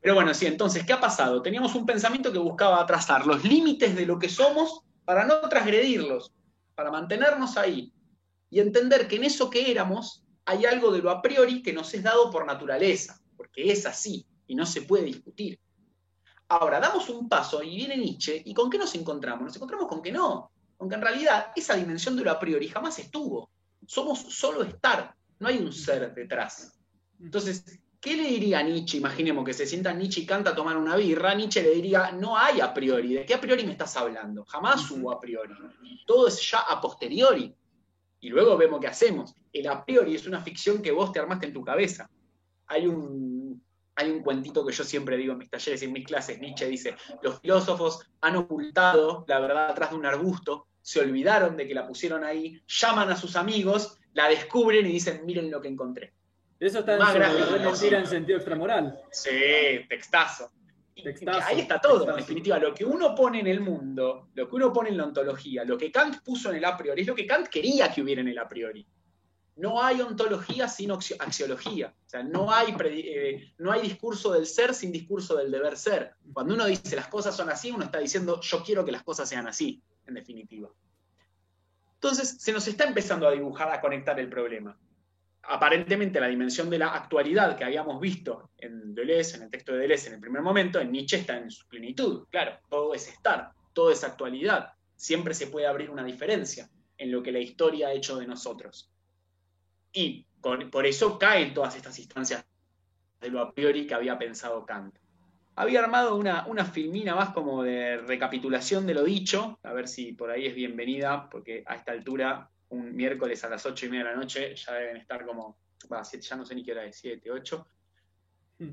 pero bueno, sí, entonces, ¿qué ha pasado? Teníamos un pensamiento que buscaba trazar los límites de lo que somos para no transgredirlos, para mantenernos ahí y entender que en eso que éramos hay algo de lo a priori que nos es dado por naturaleza, porque es así y no se puede discutir. Ahora, damos un paso y viene Nietzsche, ¿y con qué nos encontramos? Nos encontramos con que no, aunque en realidad esa dimensión de lo a priori jamás estuvo. Somos solo estar, no hay un ser detrás. Entonces, ¿qué le diría a Nietzsche? Imaginemos que se sienta Nietzsche y canta a tomar una birra, Nietzsche le diría, no hay a priori, ¿de qué a priori me estás hablando? Jamás hubo a priori. Todo es ya a posteriori y luego vemos qué hacemos. El a priori es una ficción que vos te armaste en tu cabeza. Hay un, hay un cuentito que yo siempre digo en mis talleres y en mis clases. Nietzsche dice, los filósofos han ocultado la verdad atrás de un arbusto, se olvidaron de que la pusieron ahí, llaman a sus amigos, la descubren y dicen, miren lo que encontré. Eso está en, en sentido extramoral. Sí, textazo ahí está todo, en definitiva. Lo que uno pone en el mundo, lo que uno pone en la ontología, lo que Kant puso en el a priori, es lo que Kant quería que hubiera en el a priori. No hay ontología sin axiología. O sea, no hay, eh, no hay discurso del ser sin discurso del deber ser. Cuando uno dice las cosas son así, uno está diciendo yo quiero que las cosas sean así, en definitiva. Entonces, se nos está empezando a dibujar, a conectar el problema aparentemente la dimensión de la actualidad que habíamos visto en Deleuze, en el texto de Deleuze en el primer momento, en Nietzsche está en su plenitud. Claro, todo es estar, todo es actualidad. Siempre se puede abrir una diferencia en lo que la historia ha hecho de nosotros. Y por eso caen todas estas instancias de lo a priori que había pensado Kant. Había armado una, una filmina más como de recapitulación de lo dicho, a ver si por ahí es bienvenida, porque a esta altura un miércoles a las ocho y media de la noche, ya deben estar como, ya no sé ni qué hora es, 7, 8. Hmm.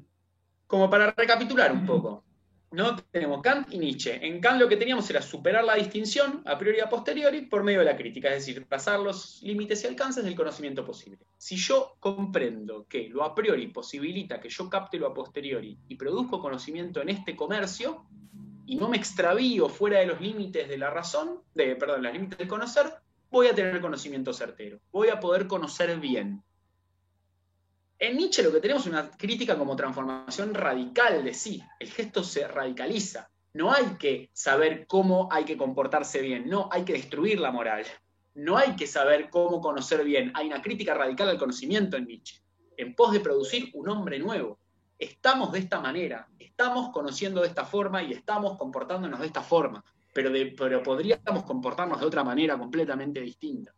Como para recapitular un poco. ¿no? Tenemos Kant y Nietzsche. En Kant lo que teníamos era superar la distinción a priori y a posteriori por medio de la crítica, es decir, pasar los límites y alcances del conocimiento posible. Si yo comprendo que lo a priori posibilita que yo capte lo a posteriori y produzco conocimiento en este comercio, y no me extravío fuera de los límites de la razón, de, perdón, los límites del conocer, voy a tener conocimiento certero, voy a poder conocer bien. En Nietzsche lo que tenemos es una crítica como transformación radical de sí. El gesto se radicaliza. No hay que saber cómo hay que comportarse bien, no, hay que destruir la moral. No hay que saber cómo conocer bien. Hay una crítica radical al conocimiento en Nietzsche, en pos de producir un hombre nuevo. estamos de esta manera, estamos conociendo de esta forma y estamos comportándonos de esta forma, pero, pero podríamos comportarnos de otra manera completamente distinta.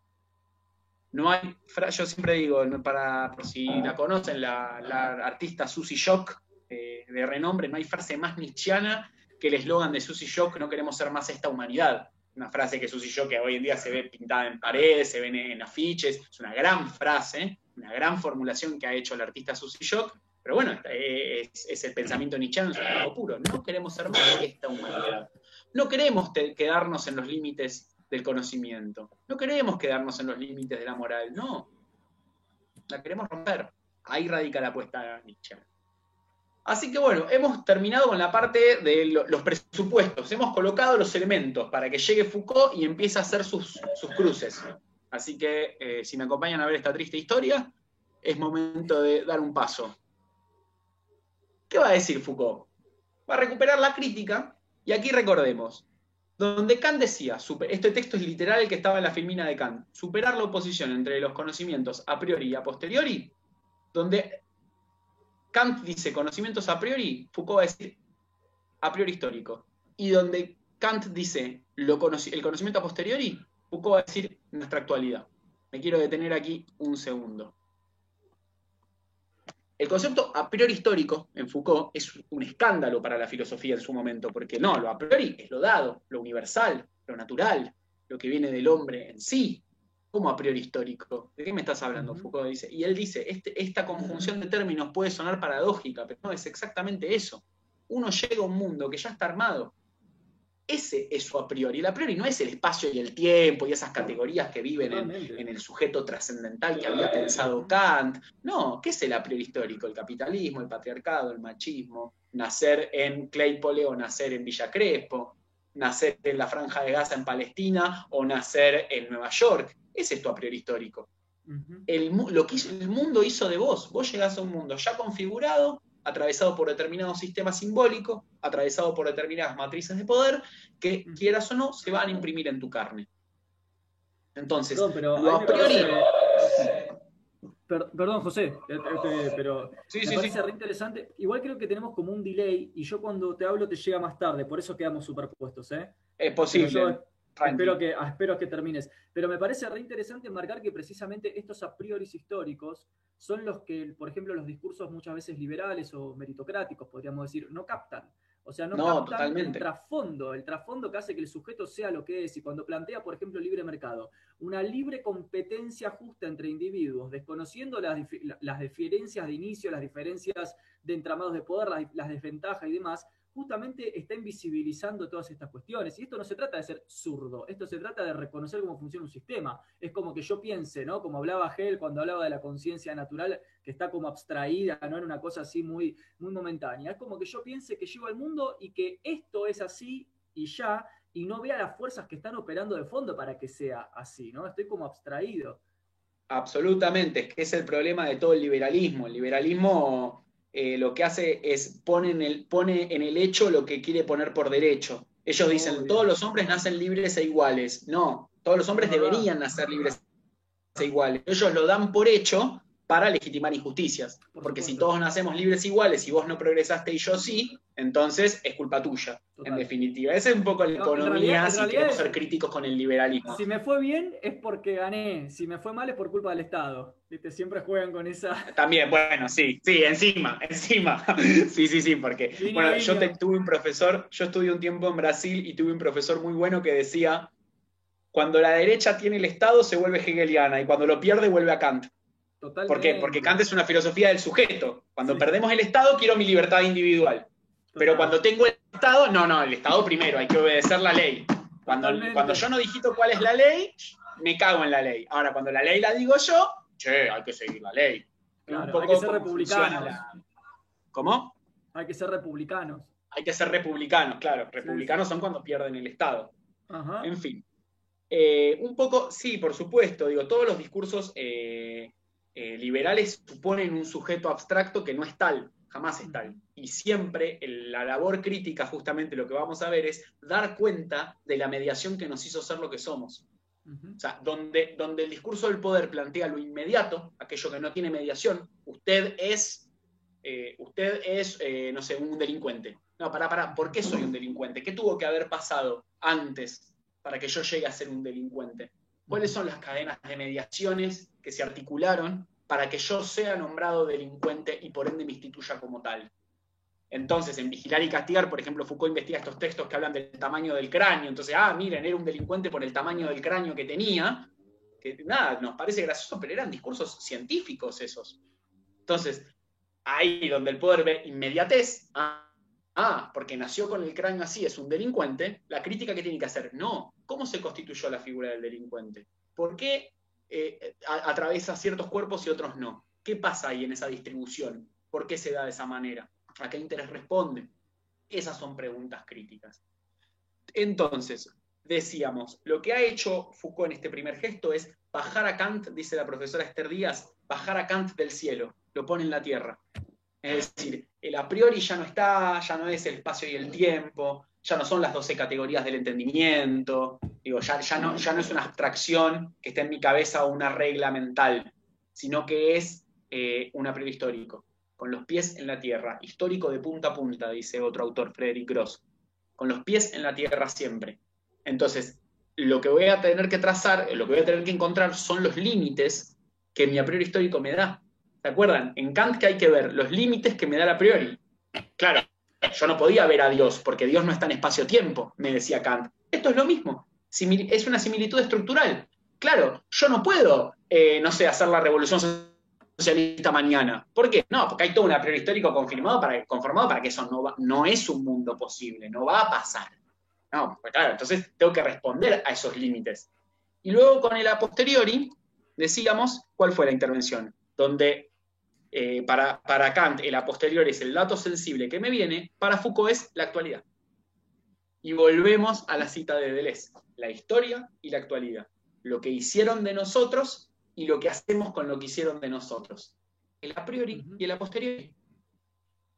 No hay, yo siempre digo, para, por si la conocen, la, artista Susie Shock, eh, de renombre, no hay frase más nichiana que el eslogan de Susie Shock, no queremos ser más esta humanidad. Una frase que Susie Shock hoy en día se ve pintada en paredes, se ve en afiches, es una gran frase, una gran formulación que ha hecho el artista Susie Shock, pero bueno, es, el pensamiento nichiano en puro. No queremos ser más esta humanidad. No queremos quedarnos en los límites del conocimiento. No queremos quedarnos en los límites de la moral, no. La queremos romper. Ahí radica la apuesta Nietzsche. Así que bueno, hemos terminado con la parte de los presupuestos. Hemos colocado los elementos para que llegue Foucault y empiece a hacer sus, cruces. Así que eh, si me acompañan a ver esta triste historia, es momento de dar un paso. ¿Qué va a decir Foucault? Va a recuperar la crítica y aquí recordemos, donde Kant decía, este texto es literal el que estaba en la filmina de Kant, superar la oposición entre los conocimientos a priori y a posteriori, donde Kant dice conocimientos a priori, Foucault va a decir a priori histórico. Y donde Kant dice el conocimiento a posteriori, Foucault va a decir nuestra actualidad. Me quiero detener aquí un segundo. El concepto a priori histórico en Foucault es un escándalo para la filosofía en su momento, porque no, lo a priori es lo dado, lo universal, lo natural, lo que viene del hombre en sí. ¿Cómo a priori histórico? ¿De qué me estás hablando? Foucault dice. Y él dice, este, esta conjunción de términos puede sonar paradójica, pero no, es exactamente eso. Uno llega a un mundo que ya está armado, ese es su a priori. El a priori no es el espacio y el tiempo y esas categorías que viven en, el sujeto trascendental que había pensado Kant. No, ¿qué es el a priori histórico? El capitalismo, el patriarcado, el machismo, nacer en Claypole o nacer en Villa Crespo, nacer en la Franja de Gaza en Palestina o nacer en Nueva York. Ese es tu a priori histórico. el, lo que el mundo hizo de vos. Vos llegás a un mundo ya configurado atravesado por determinado sistema simbólico, atravesado por determinadas matrices de poder, que quieras o no, se van a imprimir en tu carne. Entonces, pero a priori... perdón, José, pero me parece re interesante. Igual creo que tenemos como un delay y yo cuando te hablo te llega más tarde, por eso quedamos superpuestos. ¿eh? Es posible. Espero que, ah, espero que termines. Pero me parece re interesante marcar que precisamente estos a priori históricos son los que, por ejemplo, los discursos muchas veces liberales o meritocráticos, podríamos decir, no captan. O sea, no, captan el trasfondo, el trasfondo que hace que el sujeto sea lo que es. Y cuando plantea, por ejemplo, libre mercado, una libre competencia justa entre individuos, desconociendo las, las diferencias de inicio, las diferencias de entramados de poder, las, las desventajas y demás, justamente está invisibilizando todas estas cuestiones. Y esto no se trata de ser zurdo, esto se trata de reconocer cómo funciona un sistema. Es como que yo piense, ¿no? Como hablaba Hegel cuando hablaba de la conciencia natural, que está como abstraída, ¿no? En una cosa así muy, muy momentánea. Es como que yo piense que llego al mundo y que esto es así y ya, y no vea las fuerzas que están operando de fondo para que sea así, ¿no? Estoy como abstraído. Absolutamente, es que es el problema de todo el liberalismo. El liberalismo eh, lo que hace es pone en, el, pone en el hecho lo que quiere poner por derecho. Ellos dicen, todos los hombres nacen libres e iguales. No, todos los hombres deberían nacer libres e iguales. Ellos lo dan por hecho para legitimar injusticias. Porque si todos nacemos libres iguales y vos no progresaste y yo sí, entonces es culpa tuya, en definitiva. Esa es un poco la economía, si queremos ser críticos con el liberalismo. Si me fue bien es porque gané, si me fue mal es por culpa del Estado. ¿Viste? Siempre juegan con esa... También, bueno, sí, sí, encima, encima. sí, sí, sí, porque... bueno, yo tuve un profesor, yo estudié un tiempo en Brasil y tuve un profesor muy bueno que decía, cuando la derecha tiene el Estado se vuelve hegeliana y cuando lo pierde vuelve a Kant. ¿Por qué? Porque Kant es una filosofía del sujeto. Cuando perdemos el Estado quiero mi libertad individual. Pero cuando tengo el Estado, no, no, el Estado primero, hay que obedecer la ley. Cuando, cuando yo no digito cuál es la ley, me cago en la ley. Ahora, cuando la ley la digo yo, che, hay que seguir la ley. hay que ser republicanos. ¿Cómo? Hay que ser republicanos. Hay que ser republicanos, claro. Republicanos son cuando pierden el Estado. En fin. Eh, un poco, sí, por supuesto, digo, todos los discursos eh, eh, liberales suponen un sujeto abstracto que no es tal jamás es tal. Y siempre la labor crítica, justamente lo que vamos a ver, es dar cuenta de la mediación que nos hizo ser lo que somos. O sea, donde, donde el discurso del poder plantea lo inmediato, aquello que no tiene mediación, usted es eh, usted es, eh, no sé, un delincuente. No, para, para, ¿por qué soy un delincuente? ¿Qué tuvo que haber pasado antes para que yo llegue a ser un delincuente? ¿Cuáles son las cadenas de mediaciones que se articularon para que yo sea nombrado delincuente y por ende me instituya como tal? Entonces, en Vigilar y Castigar, por ejemplo, Foucault investiga estos textos que hablan del tamaño del cráneo. Entonces, ah, miren, era un delincuente por el tamaño del cráneo que tenía. Que nada, nos parece gracioso, pero eran discursos científicos esos. Entonces, ahí donde el poder ve inmediatez, ah, ah, porque nació con el cráneo así, es un delincuente, la crítica que tiene que hacer, no, ¿cómo se constituyó la figura del delincuente? ¿Por qué eh, atraviesa ciertos cuerpos y otros no? ¿Qué pasa ahí en esa distribución? ¿Por qué se da de esa manera? ¿A qué interés responde? Esas son preguntas críticas. Entonces, decíamos, lo que ha hecho Foucault en este primer gesto es bajar a Kant, dice la profesora Esther Díaz, bajar a Kant del cielo, lo pone en la tierra. Es decir, el a priori ya no está, ya no es el espacio y el tiempo, ya no son las 12 categorías del entendimiento, digo, ya, ya, no, ya no es una abstracción que está en mi cabeza o una regla mental, sino que es eh, un a priori histórico con los pies en la tierra, histórico de punta a punta, dice otro autor, Frederick Gross, con los pies en la tierra siempre. Entonces, lo que voy a tener que trazar, lo que voy a tener que encontrar son los límites que mi a priori histórico me da. ¿Se acuerdan? En Kant que hay que ver los límites que me da el a priori. Claro, yo no podía ver a Dios porque Dios no está en espacio-tiempo, me decía Kant. Esto es lo mismo, es una similitud estructural. Claro, yo no puedo, eh, no sé, hacer la revolución socialista mañana. ¿Por qué? No, porque hay todo un a priori histórico confirmado para, conformado para que eso no, no es un mundo posible, no va a pasar. No, pues claro, entonces tengo que responder a esos límites. Y luego con el a posteriori, decíamos cuál fue la intervención, donde eh, para, para Kant el a posteriori es el dato sensible que me viene, para Foucault es la actualidad. Y volvemos a la cita de Deleuze, la historia y la actualidad. Lo que hicieron de nosotros y lo que hacemos con lo que hicieron de nosotros. El a priori y el a posteriori.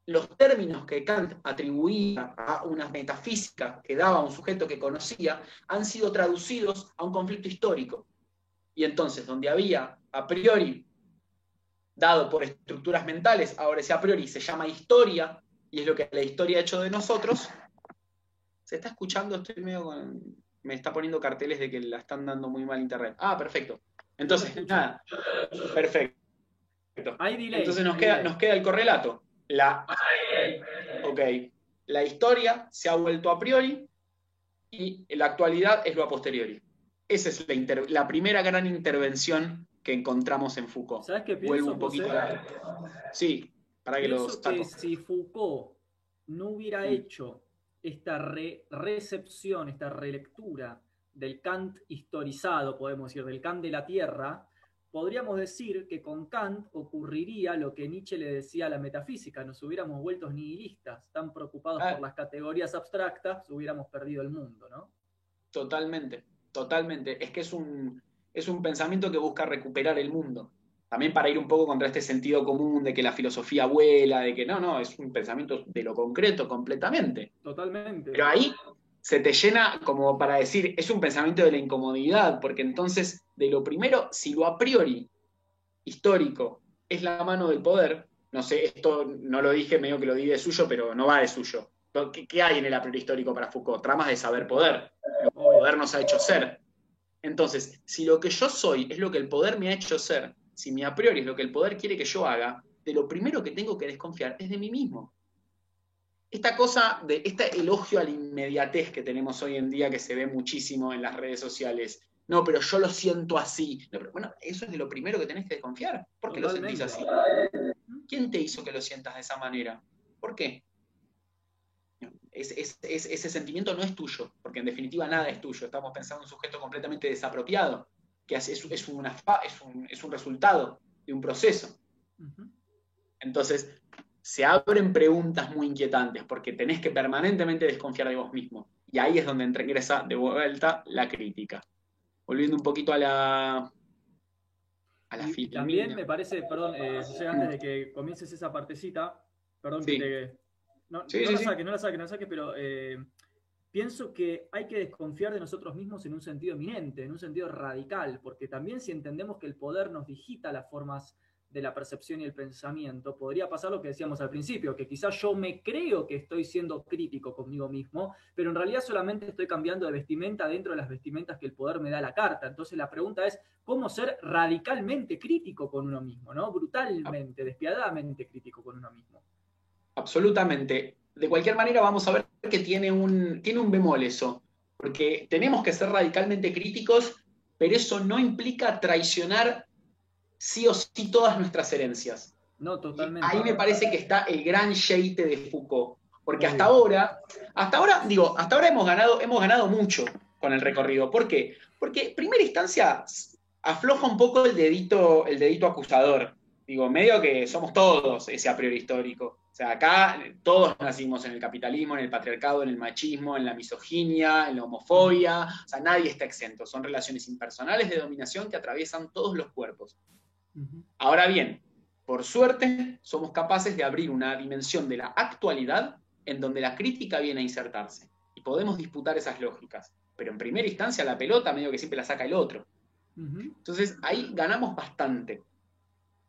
Los términos que Kant atribuía a una metafísica que daba a un sujeto que conocía han sido traducidos a un conflicto histórico. Y entonces, donde había a priori dado por estructuras mentales, ahora ese a priori se llama historia, y es lo que la historia ha hecho de nosotros. ¿Se está escuchando? Estoy medio con... Me está poniendo carteles de que la están dando muy mal internet. Ah, perfecto. Entonces, nada, perfecto. Entonces nos queda, nos queda el correlato. La, ok, la historia se ha vuelto a priori y la actualidad es lo a posteriori. Esa es la, primera gran intervención que encontramos en Foucault. ¿Sabes qué pienso, Vuelvo un poquito Sí, para que los que si Foucault no hubiera hecho esta recepción, esta relectura del Kant historizado, podemos decir, del Kant de la Tierra, podríamos decir que con Kant ocurriría lo que Nietzsche le decía a la metafísica, nos hubiéramos vuelto nihilistas, tan preocupados ah. por las categorías abstractas, hubiéramos perdido el mundo, ¿no? Totalmente, totalmente. Es que es un, es un pensamiento que busca recuperar el mundo. También para ir un poco contra este sentido común de que la filosofía vuela, de que no, no, es un pensamiento de lo concreto completamente. Totalmente. Pero ahí se te llena como para decir, es un pensamiento de la incomodidad, porque entonces, de lo primero, si lo a priori histórico es la mano del poder, no sé, esto no lo dije, medio que lo di de suyo, pero no va de suyo. ¿Qué, hay en el a priori histórico para Foucault? Tramas de saber poder. El poder nos ha hecho ser. Entonces, si lo que yo soy es lo que el poder me ha hecho ser, si mi a priori es lo que el poder quiere que yo haga, de lo primero que tengo que desconfiar es de mí mismo esta cosa de este elogio a la inmediatez que tenemos hoy en día que se ve muchísimo en las redes sociales. No, pero yo lo siento así. bueno, eso es de lo primero que tenés que desconfiar. ¿Por qué lo sentís así? ¿Quién te hizo que lo sientas de esa manera? ¿Por qué? Ese sentimiento no es tuyo, porque en definitiva nada es tuyo. Estamos pensando en un sujeto completamente desapropiado, que es, es, una, es, un, resultado de un proceso. Entonces, se abren preguntas muy inquietantes porque tenés que permanentemente desconfiar de vos mismo. Y ahí es donde ingresa de vuelta la crítica. Volviendo un poquito a la, a la También me parece, perdón, eh, antes de que comiences esa partecita, perdón que no, la saques, no la saques, no la saques, pero eh, pienso que hay que desconfiar de nosotros mismos en un sentido eminente, en un sentido radical, porque también si entendemos que el poder nos digita las formas de la percepción y el pensamiento, podría pasar lo que decíamos al principio, que quizás yo me creo que estoy siendo crítico conmigo mismo, pero en realidad solamente estoy cambiando de vestimenta dentro de las vestimentas que el poder me da la carta. Entonces la pregunta es, ¿cómo ser radicalmente crítico con uno mismo? ¿no? Brutalmente, despiadadamente crítico con uno mismo. Absolutamente. De cualquier manera vamos a ver que tiene un, tiene un bemol eso, porque tenemos que ser radicalmente críticos, pero eso no implica traicionar sí o sí todas nuestras herencias. No, totalmente. ahí me parece que está el gran sheite de Foucault. Porque hasta ahora, hasta ahora, digo, hasta ahora hemos ganado, hemos ganado mucho con el recorrido. ¿Por qué? Porque en primera instancia afloja un poco el dedito, el dedito acusador. Digo, medio que somos todos ese a priori histórico. O sea, acá todos nacimos en el capitalismo, en el patriarcado, en el machismo, en la misoginia, en la homofobia. O sea, nadie está exento. Son relaciones impersonales de dominación que atraviesan todos los cuerpos. Ahora bien, por suerte, somos capaces de abrir una dimensión de la actualidad en donde la crítica viene a insertarse. Y podemos disputar esas lógicas. Pero en primera instancia, la pelota medio que siempre la saca el otro. Entonces, ahí ganamos bastante.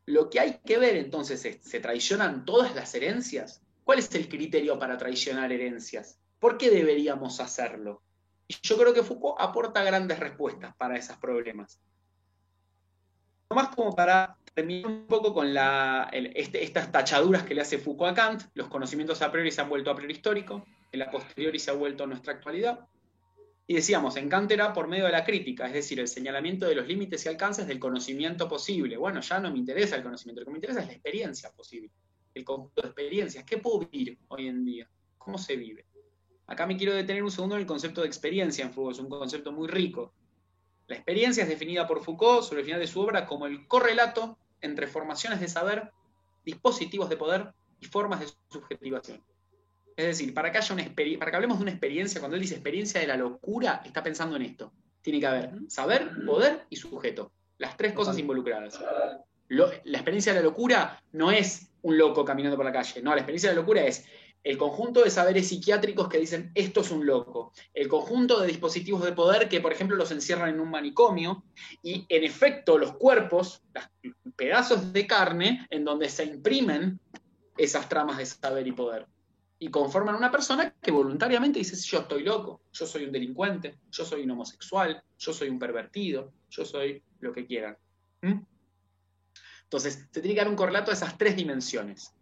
Lo que hay que ver entonces es, ¿se traicionan todas las herencias? ¿Cuál es el criterio para traicionar herencias? ¿Por qué deberíamos hacerlo? Y yo creo que Foucault aporta grandes respuestas para esos problemas más como para terminar un poco con este, estas tachaduras que le hace Foucault a Kant, los conocimientos a priori se han vuelto a priori histórico, el a posteriori se ha vuelto a nuestra actualidad. Y decíamos, en por medio de la crítica, es decir, el señalamiento de los límites y alcances del conocimiento posible. Bueno, ya no me interesa el conocimiento, lo que me interesa es la experiencia posible, el conjunto de experiencias. ¿Qué puedo vivir hoy en día? ¿Cómo se vive? Acá me quiero detener un segundo en el concepto de experiencia en Foucault, es un concepto muy rico. La experiencia es definida por Foucault sobre el final de su obra como el correlato entre formaciones de saber, dispositivos de poder y formas de subjetivación. Es decir, para que, haya una para que hablemos de una experiencia, cuando él dice experiencia de la locura, está pensando en esto. Tiene que haber saber, poder y sujeto. Las tres cosas involucradas. la experiencia de la locura no es un loco caminando por la calle. No, la experiencia de la locura es el conjunto de saberes psiquiátricos que dicen esto es un loco, el conjunto de dispositivos de poder que, por ejemplo, los encierran en un manicomio, y en efecto los cuerpos, los pedazos de carne en donde se imprimen esas tramas de saber y poder. Y conforman una persona que voluntariamente dice, yo estoy loco, yo soy un delincuente, yo soy un homosexual, yo soy un pervertido, yo soy lo que quieran. Entonces, se tiene que dar un correlato de esas tres dimensiones.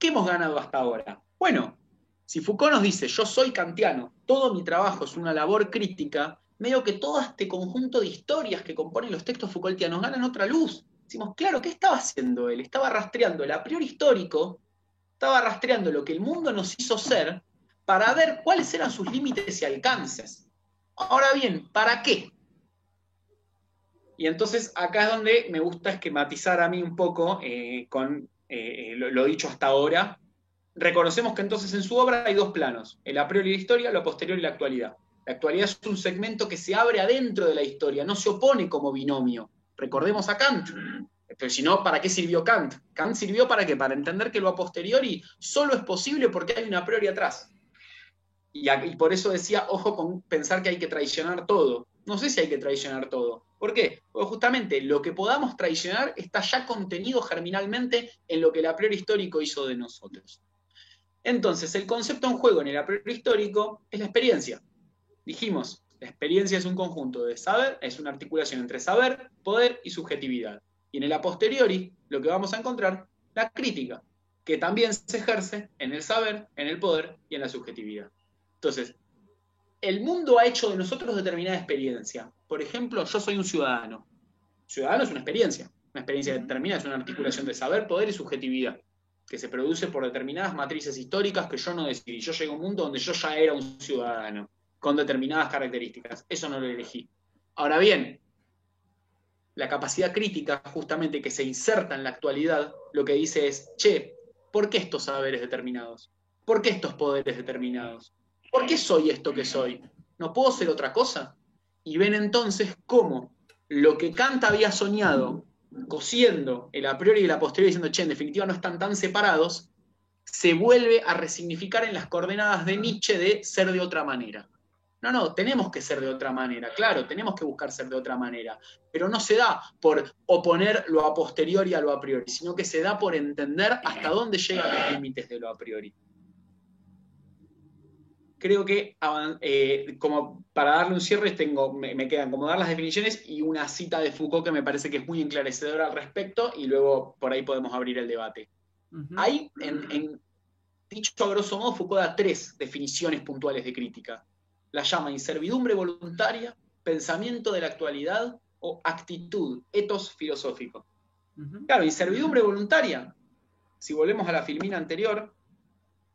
¿Qué hemos ganado hasta ahora? Bueno, si Foucault nos dice, yo soy kantiano, todo mi trabajo es una labor crítica, medio que todo este conjunto de historias que componen los textos Foucaultianos ganan otra luz. Decimos, claro, ¿qué estaba haciendo él? Estaba rastreando el a priori histórico, estaba rastreando lo que el mundo nos hizo ser para ver cuáles eran sus límites y alcances. Ahora bien, ¿para qué? Y entonces acá es donde me gusta esquematizar a mí un poco eh, con eh, eh, lo, dicho hasta ahora, reconocemos que entonces en su obra hay dos planos, el a priori de la historia, lo posterior y la actualidad. La actualidad es un segmento que se abre adentro de la historia, no se opone como binomio. Recordemos a Kant. Pero si no, ¿para qué sirvió Kant? Kant sirvió para qué? Para entender que lo a posteriori solo es posible porque hay una priori atrás. Y, y por eso decía, ojo con pensar que hay que traicionar todo. No sé si hay que traicionar todo. ¿Por qué? Porque justamente lo que podamos traicionar está ya contenido germinalmente en lo que el a priori histórico hizo de nosotros. Entonces, el concepto en juego en el a priori histórico es la experiencia. Dijimos, la experiencia es un conjunto de saber, es una articulación entre saber, poder y subjetividad. Y en el a posteriori, lo que vamos a encontrar, la crítica, que también se ejerce en el saber, en el poder y en la subjetividad. Entonces, el mundo ha hecho de nosotros determinada experiencia. Por ejemplo, yo soy un ciudadano. Ciudadano es una experiencia. Una experiencia determinada es una articulación de saber, poder y subjetividad que se produce por determinadas matrices históricas que yo no decidí. Yo llegué a un mundo donde yo ya era un ciudadano, con determinadas características. Eso no lo elegí. Ahora bien, la capacidad crítica, justamente que se inserta en la actualidad, lo que dice es, che, ¿por qué estos saberes determinados? ¿Por qué estos poderes determinados? ¿Por qué soy esto que soy? ¿No puedo ser otra cosa? Y ven entonces cómo lo que Kant había soñado cosiendo el a priori y el a posteriori, diciendo, che, en definitiva no están tan separados, se vuelve a resignificar en las coordenadas de Nietzsche de ser de otra manera. No, no, tenemos que ser de otra manera, claro, tenemos que buscar ser de otra manera, pero no se da por oponer lo a posteriori a lo a priori, sino que se da por entender hasta dónde llegan los límites de lo a priori. Creo que, eh, como para darle un cierre, tengo, me, quedan como dar las definiciones y una cita de Foucault que me parece que es muy enclarecedora al respecto, y luego por ahí podemos abrir el debate. Hay, en, en, dicho a grosso modo, Foucault da tres definiciones puntuales de crítica la llama inservidumbre voluntaria, pensamiento de la actualidad o actitud, etos filosófico. Claro, inservidumbre voluntaria, si volvemos a la filmina anterior,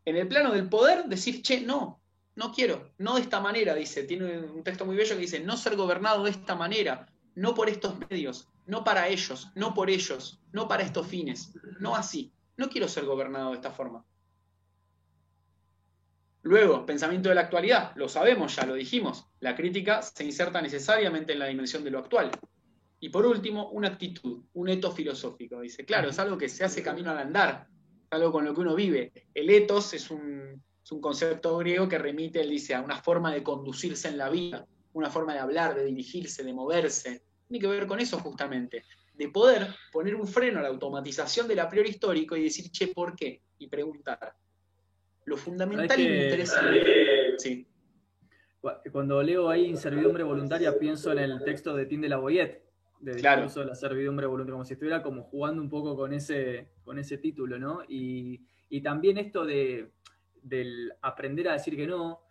en el plano del poder, decir, che, no, no quiero, no de esta manera, dice, tiene un texto muy bello que dice, no ser gobernado de esta manera, no por estos medios, no para ellos, no por ellos, no para estos fines, no así, no quiero ser gobernado de esta forma. Luego, pensamiento de la actualidad, lo sabemos, ya lo dijimos, la crítica se inserta necesariamente en la dimensión de lo actual. Y por último, una actitud, un etos filosófico. Dice, claro, es algo que se hace camino al andar, es algo con lo que uno vive. El etos es un, concepto griego que remite, él dice, a una forma de conducirse en la vida, una forma de hablar, de dirigirse, de moverse. Tiene que ver con eso justamente, de poder poner un freno a la automatización del a priori histórico y decir, che, ¿por qué? Y preguntar. Lo fundamental y me interesa. Sí. Cuando leo ahí inservidumbre voluntaria, pienso en el texto de Tim de la Boyette, de claro. de la servidumbre voluntaria, como si estuviera como jugando un poco con ese, con ese título, ¿no? Y, también esto de, del aprender a decir que no.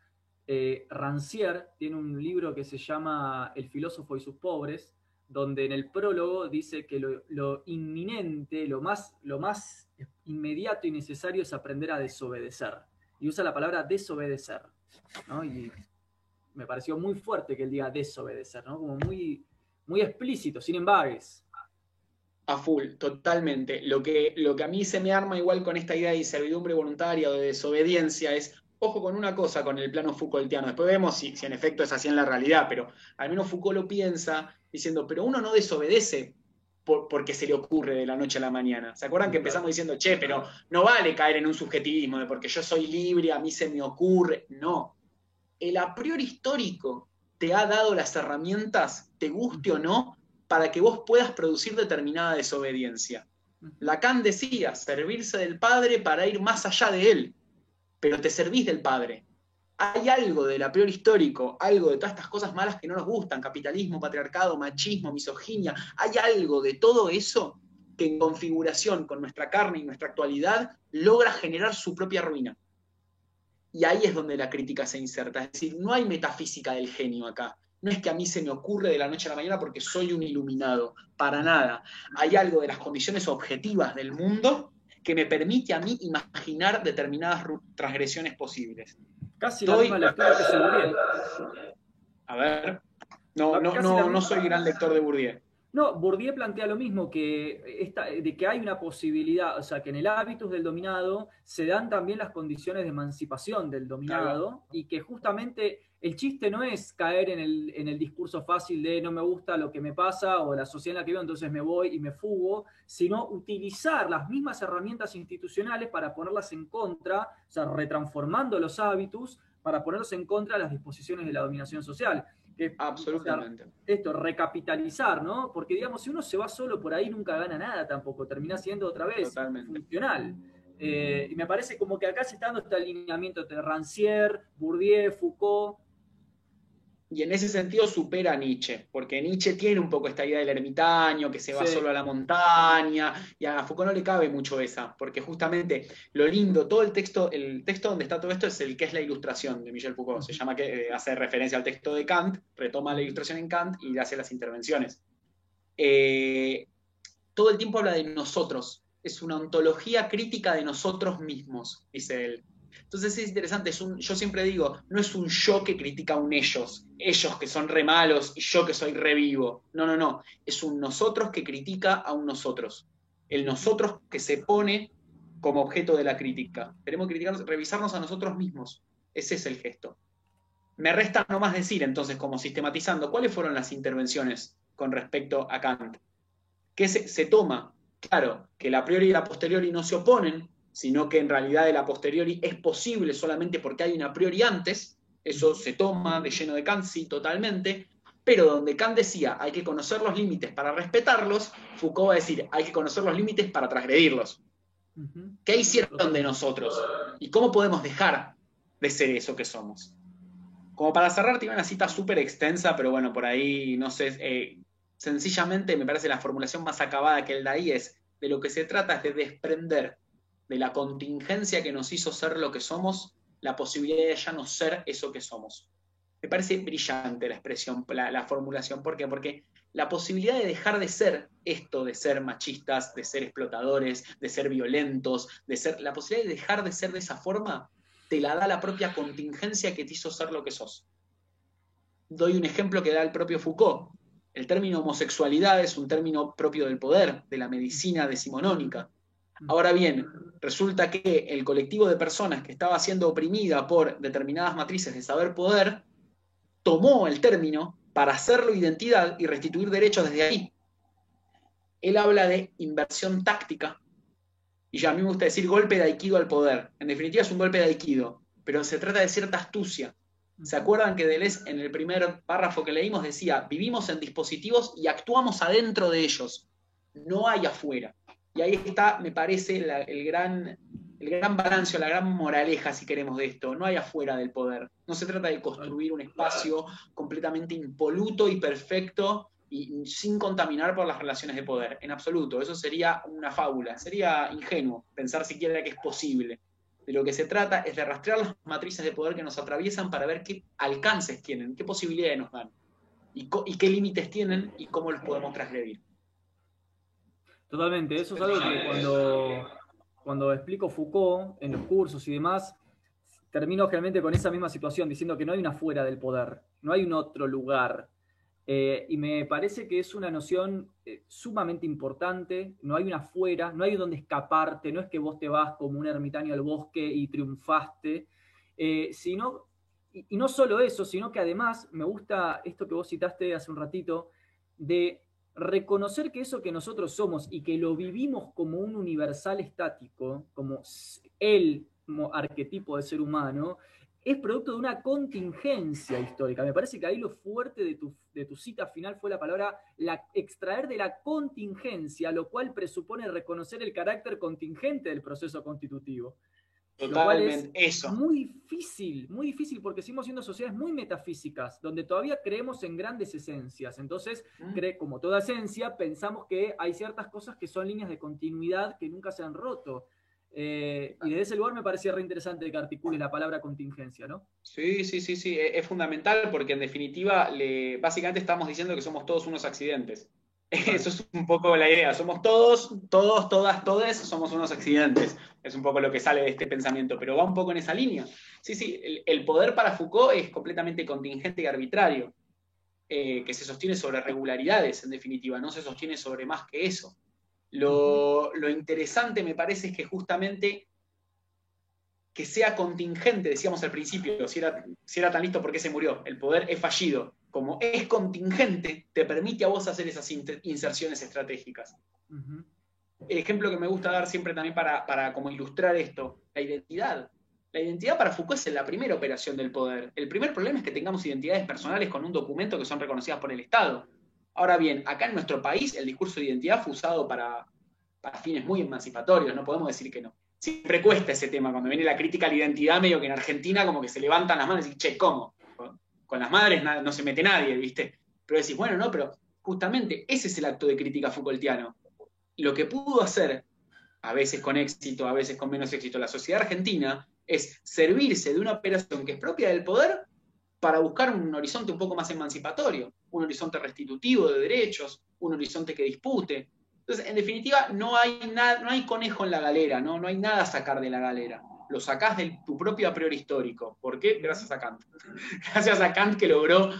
Eh, Rancière tiene un libro que se llama El filósofo y sus pobres, donde en el prólogo dice que lo, lo inminente, lo más, lo más inmediato y necesario es aprender a desobedecer. Y usa la palabra desobedecer. Y me pareció muy fuerte que él diga desobedecer, ¿no? como muy, muy explícito, sin embargo. A full, totalmente. Lo que, lo que a mí se me arma igual con esta idea de servidumbre voluntaria o de desobediencia es, ojo con una cosa con el plano Foucaultiano, después vemos si, si en efecto es así en la realidad, pero al menos Foucault lo piensa diciendo, pero uno no desobedece porque se le ocurre de la noche a la mañana. ¿Se acuerdan que empezamos diciendo, che, pero no vale caer en un subjetivismo de porque yo soy libre, a mí se me ocurre? No. El a priori histórico te ha dado las herramientas, te guste o no, para que vos puedas producir determinada desobediencia. Lacan decía, servirse del Padre para ir más allá de él, pero te servís del Padre hay algo del a priori histórico, algo de todas estas cosas malas que no nos gustan, capitalismo, patriarcado, machismo, misoginia, hay algo de todo eso que en configuración con nuestra carne y nuestra actualidad logra generar su propia ruina. Y ahí es donde la crítica se inserta, es decir, no hay metafísica del genio acá. No es que a mí se me ocurre de la noche a la mañana porque soy un iluminado, para nada. Hay algo de las condiciones objetivas del mundo que me permite a mí imaginar determinadas transgresiones posibles. Casi la misma lectura que se Bourdieu. A ver. No, no, no, no soy gran lector de Bourdieu. No, Bourdieu plantea lo mismo, que esta, de que hay una posibilidad, o sea, que en el hábitus del dominado se dan también las condiciones de emancipación del dominado y que justamente el chiste no es caer en el, en el, discurso fácil de no me gusta lo que me pasa o la sociedad en la que vivo, entonces me voy y me fugo, sino utilizar las mismas herramientas institucionales para ponerlas en contra, o sea, retransformando los hábitos para ponerlos en contra de las disposiciones de la dominación social. Absolutamente. esto, recapitalizar, ¿no? Porque, digamos, si uno se va solo por ahí, nunca gana nada tampoco, termina siendo otra vez funcional. Eh, y me parece como que acá se está dando este alineamiento entre Rancière, Bourdieu, Foucault, y en ese sentido supera a Nietzsche, porque Nietzsche tiene un poco esta idea del ermitaño, que se va solo a la montaña, y a Foucault no le cabe mucho esa, porque justamente lo lindo, todo el texto, el texto donde está todo esto es el que es la ilustración de Michel Foucault, se llama que eh, hace referencia al texto de Kant, retoma la ilustración en Kant y hace las intervenciones. Eh, todo el tiempo habla de nosotros, es una ontología crítica de nosotros mismos, dice él. Entonces es interesante, yo siempre digo, no es un yo que critica a un ellos, ellos que son re malos y yo que soy re vivo. No, no, no, es un nosotros que critica a un nosotros. El nosotros que se pone como objeto de la crítica. Queremos criticarnos, revisarnos a nosotros mismos. Ese es el gesto. Me resta nomás decir, entonces, como sistematizando, cuáles fueron las intervenciones con respecto a Kant. ¿Qué se, se toma? Claro, que la priori y la posteriori no se oponen, sino que en realidad el a posteriori es posible solamente porque hay una priori antes, Eso se toma de lleno de Kant, sí, totalmente, pero donde Kant decía hay que conocer los límites para respetarlos, Foucault va a decir hay que conocer los límites para transgredirlos. ¿Qué hicieron de nosotros? ¿Y cómo podemos dejar de ser eso que somos? Como para cerrar, tiene una cita súper extensa, pero bueno, por ahí, no sé, eh, sencillamente me parece la formulación más acabada que él da ahí es, de lo que se trata es de desprender de la contingencia que nos hizo ser lo que somos, la posibilidad de ya no ser eso que somos. Me parece brillante la expresión, la, formulación. ¿Por qué? Porque la posibilidad de dejar de ser esto, de ser machistas, de ser explotadores, de ser violentos, de ser, la posibilidad de dejar de ser de esa forma, te la da la propia contingencia que te hizo ser lo que sos. Doy un ejemplo que da el propio Foucault. El término homosexualidad es un término propio del poder, de la medicina decimonónica. Ahora bien, resulta que el colectivo de personas que estaba siendo oprimida por determinadas matrices de saber poder tomó el término para hacerlo identidad y restituir derechos desde ahí. Él habla de inversión táctica, y ya a mí me gusta decir golpe de aikido al poder. En definitiva es un golpe de aikido, pero se trata de cierta astucia. ¿Se acuerdan que Deleuze en el primer párrafo que leímos decía, vivimos en dispositivos y actuamos adentro de ellos, no hay afuera? Y ahí está, me parece, el, gran, el gran balance la gran moraleja, si queremos, de esto. No hay afuera del poder. No se trata de construir un espacio completamente impoluto y perfecto y sin contaminar por las relaciones de poder, en absoluto. Eso sería una fábula, sería ingenuo pensar siquiera que es posible. De lo que se trata es de rastrear las matrices de poder que nos atraviesan para ver qué alcances tienen, qué posibilidades nos dan, y, qué límites tienen y cómo los podemos transgredir. Totalmente, eso es algo que cuando, cuando explico Foucault en los cursos y demás, termino generalmente con esa misma situación, diciendo que no hay una fuera del poder, no hay un otro lugar, eh, y me parece que es una noción eh, sumamente importante, no hay una fuera, no hay donde escaparte, no es que vos te vas como un ermitaño al bosque y triunfaste, eh, sino, y, no solo eso, sino que además me gusta esto que vos citaste hace un ratito, de reconocer que eso que nosotros somos y que lo vivimos como un universal estático, como el arquetipo de ser humano, es producto de una contingencia histórica. Me parece que ahí lo fuerte de tu, de tu cita final fue la palabra la, extraer de la contingencia, lo cual presupone reconocer el carácter contingente del proceso constitutivo. Totalmente, eso. Muy difícil, muy difícil, porque seguimos siendo sociedades muy metafísicas, donde todavía creemos en grandes esencias. Entonces, mm. cree, como toda esencia, pensamos que hay ciertas cosas que son líneas de continuidad que nunca se han roto. Eh, y desde ese lugar me parecía re interesante que articule la palabra contingencia, ¿no? Sí, sí, sí, sí, es, fundamental porque en definitiva, le, básicamente estamos diciendo que somos todos unos accidentes. Eso es un poco la idea. Somos todos, todos, todas, todes, somos unos accidentes. Es un poco lo que sale de este pensamiento, pero va un poco en esa línea. Sí, sí, el, poder para Foucault es completamente contingente y arbitrario, eh, que se sostiene sobre regularidades, en definitiva, no se sostiene sobre más que eso. Lo, interesante me parece es que justamente que sea contingente, decíamos al principio, si era, si era tan listo, ¿por qué se murió? El poder es fallido. Como es contingente, te permite a vos hacer esas inserciones estratégicas. El ejemplo que me gusta dar siempre también para, para como ilustrar esto, la identidad. La identidad para Foucault es la primera operación del poder. El primer problema es que tengamos identidades personales con un documento que son reconocidas por el Estado. Ahora bien, acá en nuestro país el discurso de identidad fue usado para, fines muy emancipatorios, no podemos decir que no. Siempre cuesta ese tema, cuando viene la crítica a la identidad, medio que en Argentina como que se levantan las manos y dicen, che, ¿cómo? Con, las madres no se mete nadie, ¿viste? Pero decís, bueno, no, pero justamente ese es el acto de crítica Foucaultiano. Lo que pudo hacer, a veces con éxito, a veces con menos éxito, la sociedad argentina, es servirse de una operación que es propia del poder para buscar un horizonte un poco más emancipatorio, un horizonte restitutivo de derechos, un horizonte que dispute. Entonces, en definitiva, no hay, no hay conejo en la galera, ¿no? no hay nada a sacar de la galera. Lo sacás de tu propio a priori histórico. ¿Por qué? Gracias a Kant. Gracias a Kant que logró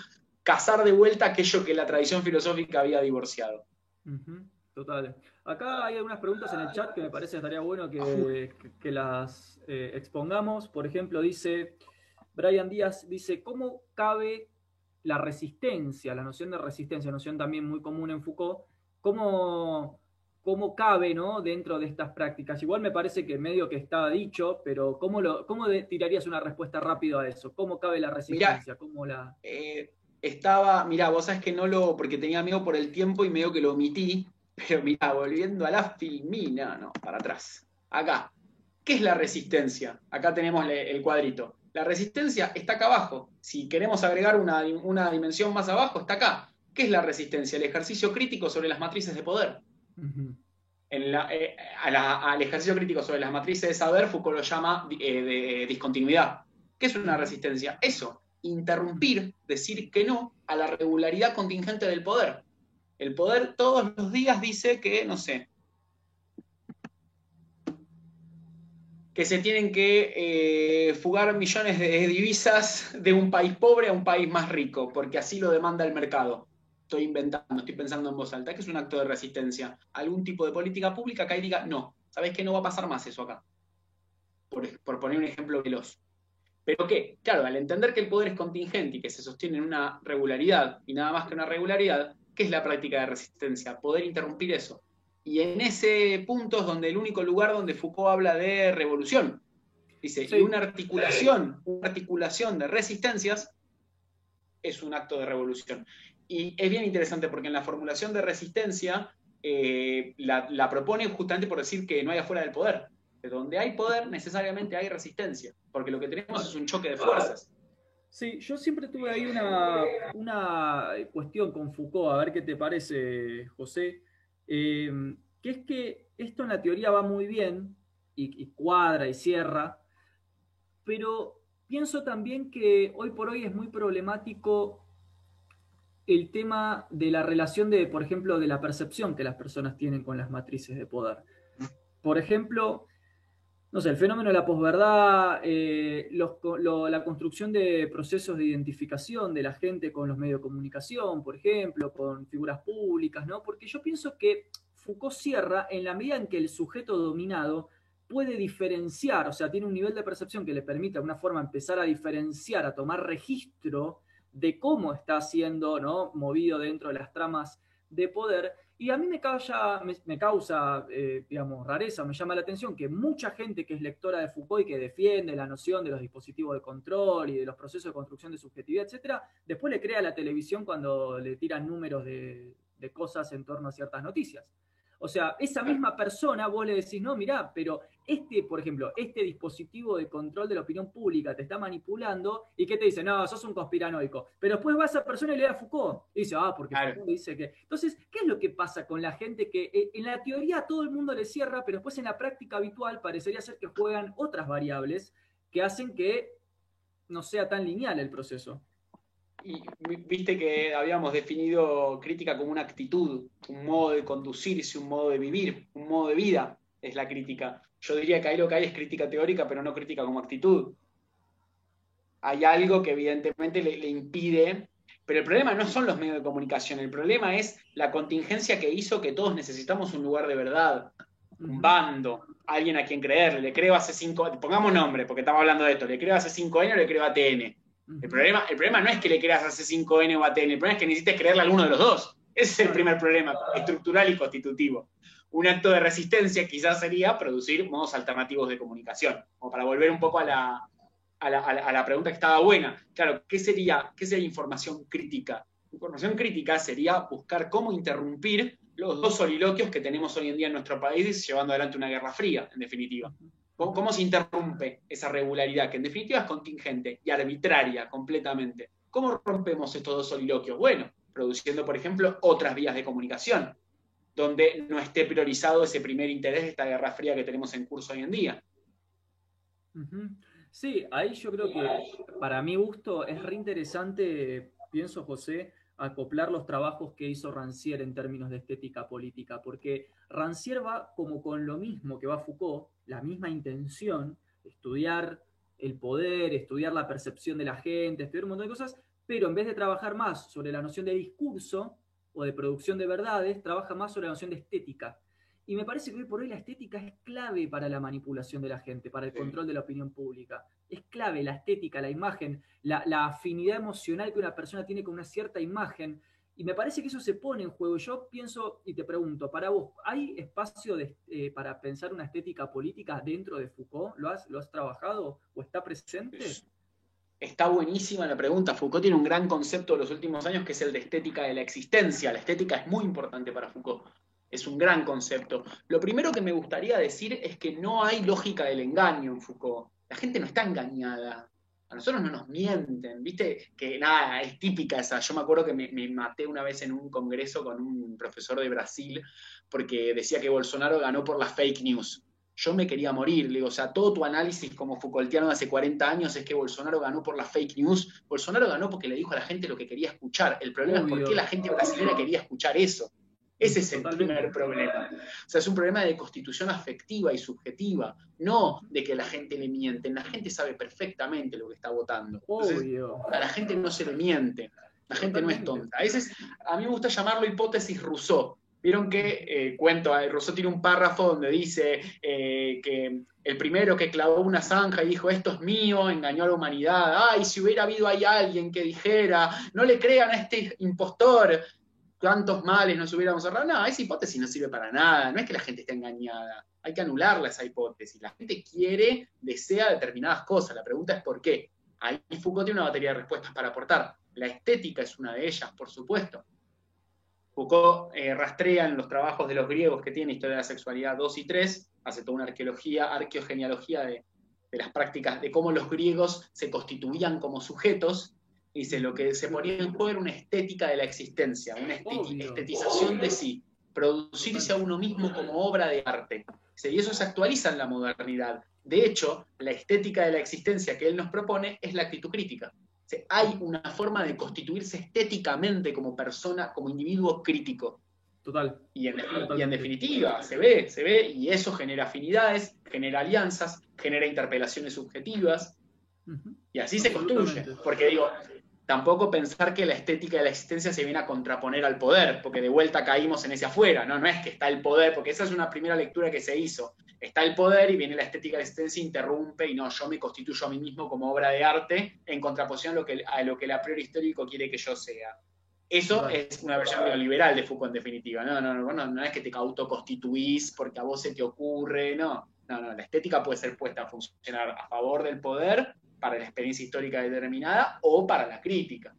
cazar de vuelta aquello que la tradición filosófica había divorciado. Total. Acá hay algunas preguntas en el chat que me parece que estaría bueno que, que, las eh, expongamos. Por ejemplo, dice, Brian Díaz dice, ¿cómo cabe la resistencia, la noción de resistencia, noción también muy común en Foucault, cómo, cómo cabe ¿no? dentro de estas prácticas. Igual me parece que medio que estaba dicho, pero ¿cómo, lo, cómo tirarías una respuesta rápida a eso? ¿Cómo cabe la resistencia? ¿Cómo la... Eh, estaba, mirá, vos sabés que no lo, porque tenía miedo por el tiempo y medio que lo omití, pero mirá, volviendo a la filmina, no, para atrás. Acá. ¿Qué es la resistencia? Acá tenemos el cuadrito. La resistencia está acá abajo. Si queremos agregar una, una dimensión más abajo, está acá. ¿Qué es la resistencia? El ejercicio crítico sobre las matrices de poder. Eh, al ejercicio crítico sobre las matrices de saber, Foucault lo llama eh, de discontinuidad. ¿Qué es una resistencia? Eso, interrumpir, decir que no a la regularidad contingente del poder. El poder todos los días dice que, no sé, que se tienen que eh, fugar millones de divisas de un país pobre a un país más rico, porque así lo demanda el mercado estoy inventando, estoy pensando en voz alta, que es un acto de resistencia. Algún tipo de política pública que ahí diga, no, ¿sabes qué? No va a pasar más eso acá. Por, poner un ejemplo veloz. Pero qué, claro, al entender que el poder es contingente y que se sostiene en una regularidad y nada más que una regularidad, ¿qué es la práctica de resistencia? Poder interrumpir eso. Y en ese punto es donde el único lugar donde Foucault habla de revolución. Dice, y una articulación, una articulación de resistencias es un acto de revolución. Y es bien interesante porque en la formulación de resistencia eh, la, propone justamente por decir que no hay afuera del poder. De donde hay poder necesariamente hay resistencia, porque lo que tenemos es un choque de fuerzas. Sí, yo siempre tuve ahí una, una cuestión con Foucault, a ver qué te parece, José, eh, que es que esto en la teoría va muy bien y, y cuadra y cierra, pero pienso también que hoy por hoy es muy problemático el tema de la relación de, por ejemplo, de la percepción que las personas tienen con las matrices de poder. Por ejemplo, no sé, el fenómeno de la posverdad, eh, la construcción de procesos de identificación de la gente con los medios de comunicación, por ejemplo, con figuras públicas, ¿no? Porque yo pienso que Foucault cierra en la medida en que el sujeto dominado puede diferenciar, o sea, tiene un nivel de percepción que le permite de alguna forma empezar a diferenciar, a tomar registro de cómo está siendo ¿no? movido dentro de las tramas de poder. Y a mí me causa, me, causa eh, digamos, rareza, me llama la atención que mucha gente que es lectora de Foucault y que defiende la noción de los dispositivos de control y de los procesos de construcción de subjetividad, etcétera, después le crea la televisión cuando le tiran números de cosas en torno a ciertas noticias. O sea, esa misma persona vos le decís, no, mirá, pero este, por ejemplo, este dispositivo de control de la opinión pública te está manipulando y que te dice, no, sos un conspiranoico. Pero después va a esa persona y le da a Foucault. Y dice, ah, porque Foucault dice que. Entonces, ¿qué es lo que pasa con la gente que eh, en la teoría todo el mundo le cierra, pero después en la práctica habitual parecería ser que juegan otras variables que hacen que no sea tan lineal el proceso? Y viste que habíamos definido crítica como una actitud, un modo de conducirse, un modo de vivir, un modo de vida, es la crítica. Yo diría que ahí lo que hay es crítica teórica, pero no crítica como actitud. Hay algo que evidentemente le, impide, pero el problema no son los medios de comunicación, el problema es la contingencia que hizo que todos necesitamos un lugar de verdad, un bando, alguien a quien creerle. Le creo hace cinco, pongamos nombre, porque estamos hablando de esto, le creo hace cinco años, le creo a TN el problema, el problema no es que le creas a C5N o a TN, el problema es que necesites creerle a alguno de los dos. Ese es el primer problema, estructural y constitutivo. Un acto de resistencia quizás sería producir modos alternativos de comunicación, como para volver un poco a la, a la, pregunta que estaba buena. Claro, ¿qué sería, ¿qué sería información crítica? Información crítica sería buscar cómo interrumpir los dos soliloquios que tenemos hoy en día en nuestro país llevando adelante una guerra fría, en definitiva. ¿Cómo, se interrumpe esa regularidad, que en definitiva es contingente y arbitraria completamente? ¿Cómo rompemos estos dos soliloquios? Bueno, produciendo, por ejemplo, otras vías de comunicación, donde no esté priorizado ese primer interés de esta guerra fría que tenemos en curso hoy en día. Sí, ahí yo creo que para mi gusto es re interesante, pienso José, acoplar los trabajos que hizo Rancière en términos de estética política, porque Rancière va como con lo mismo que va Foucault, la misma intención, estudiar el poder, estudiar la percepción de la gente, estudiar un montón de cosas, pero en vez de trabajar más sobre la noción de discurso o de producción de verdades, trabaja más sobre la noción de estética. Y me parece que hoy por hoy la estética es clave para la manipulación de la gente, para el control de la opinión pública. Es clave la estética, la imagen, la, la, afinidad emocional que una persona tiene con una cierta imagen. Y me parece que eso se pone en juego. Yo pienso y te pregunto, para vos, ¿hay espacio eh, para pensar una estética política dentro de Foucault? ¿Lo has, ¿Lo has trabajado o está presente? Está buenísima la pregunta. Foucault tiene un gran concepto de los últimos años que es el de estética de la existencia. La estética es muy importante para Foucault. Es un gran concepto. Lo primero que me gustaría decir es que no hay lógica del engaño en Foucault. La gente no está engañada. A nosotros no nos mienten, ¿viste? Que nada, es típica esa. Yo me acuerdo que me, maté una vez en un congreso con un profesor de Brasil porque decía que Bolsonaro ganó por las fake news. Yo me quería morir, le digo, o sea, todo tu análisis como Foucaultiano de hace 40 años es que Bolsonaro ganó por las fake news. Bolsonaro ganó porque le dijo a la gente lo que quería escuchar. El problema es por qué la gente brasileña quería escuchar eso. Ese es el primer problema. O sea, es un problema de constitución afectiva y subjetiva, no de que la gente le miente. La gente sabe perfectamente lo que está votando. a la gente no se le miente. La gente no es tonta. a mí me gusta llamarlo hipótesis Rousseau. Vieron que, eh, cuento, Rousseau tiene un párrafo donde dice eh, que el primero que clavó una zanja y dijo, esto es mío, engañó a la humanidad. Ay, si hubiera habido ahí alguien que dijera, no le crean a este impostor, cuántos males nos hubiéramos ahorrado. No, esa hipótesis no sirve para nada. No es que la gente esté engañada. Hay que anularla esa hipótesis. La gente quiere, desea determinadas cosas. La pregunta es por qué. Ahí Foucault tiene una batería de respuestas para aportar. La estética es una de ellas, por supuesto. Foucault eh, rastrea en los trabajos de los griegos que tiene Historia de la Sexualidad 2 y 3, hace toda una arqueología, arqueogenealogía de, de las prácticas, de cómo los griegos se constituían como sujetos Dice, lo que se ponía en juego era una estética de la existencia, una estetización de sí, producirse a uno mismo como obra de arte. y eso se actualiza en la modernidad. De hecho, la estética de la existencia que él nos propone es la actitud crítica. hay una forma de constituirse estéticamente como persona, como individuo crítico. Total. Y en, definitiva, se ve, se ve, y eso genera afinidades, genera alianzas, genera interpelaciones subjetivas, y así se construye. Porque digo, tampoco pensar que la estética de la existencia se viene a contraponer al poder, porque de vuelta caímos en ese afuera, ¿no? No es que está el poder, porque esa es una primera lectura que se hizo. Está el poder y viene la estética de la existencia, interrumpe y no, yo me constituyo a mí mismo como obra de arte en contraposición a lo que, a lo que el a priori histórico quiere que yo sea. Eso es una versión neoliberal de Foucault en definitiva. No, no, no, no, no es que te autoconstituís porque a vos se te ocurre, no. No, no, la estética puede ser puesta a funcionar a favor del poder para la experiencia histórica determinada o para la crítica.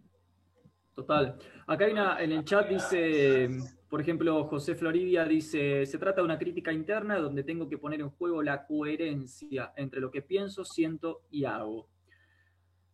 Total. Acá hay una, en el chat dice, por ejemplo, José Floridia dice, se trata de una crítica interna donde tengo que poner en juego la coherencia entre lo que pienso, siento y hago.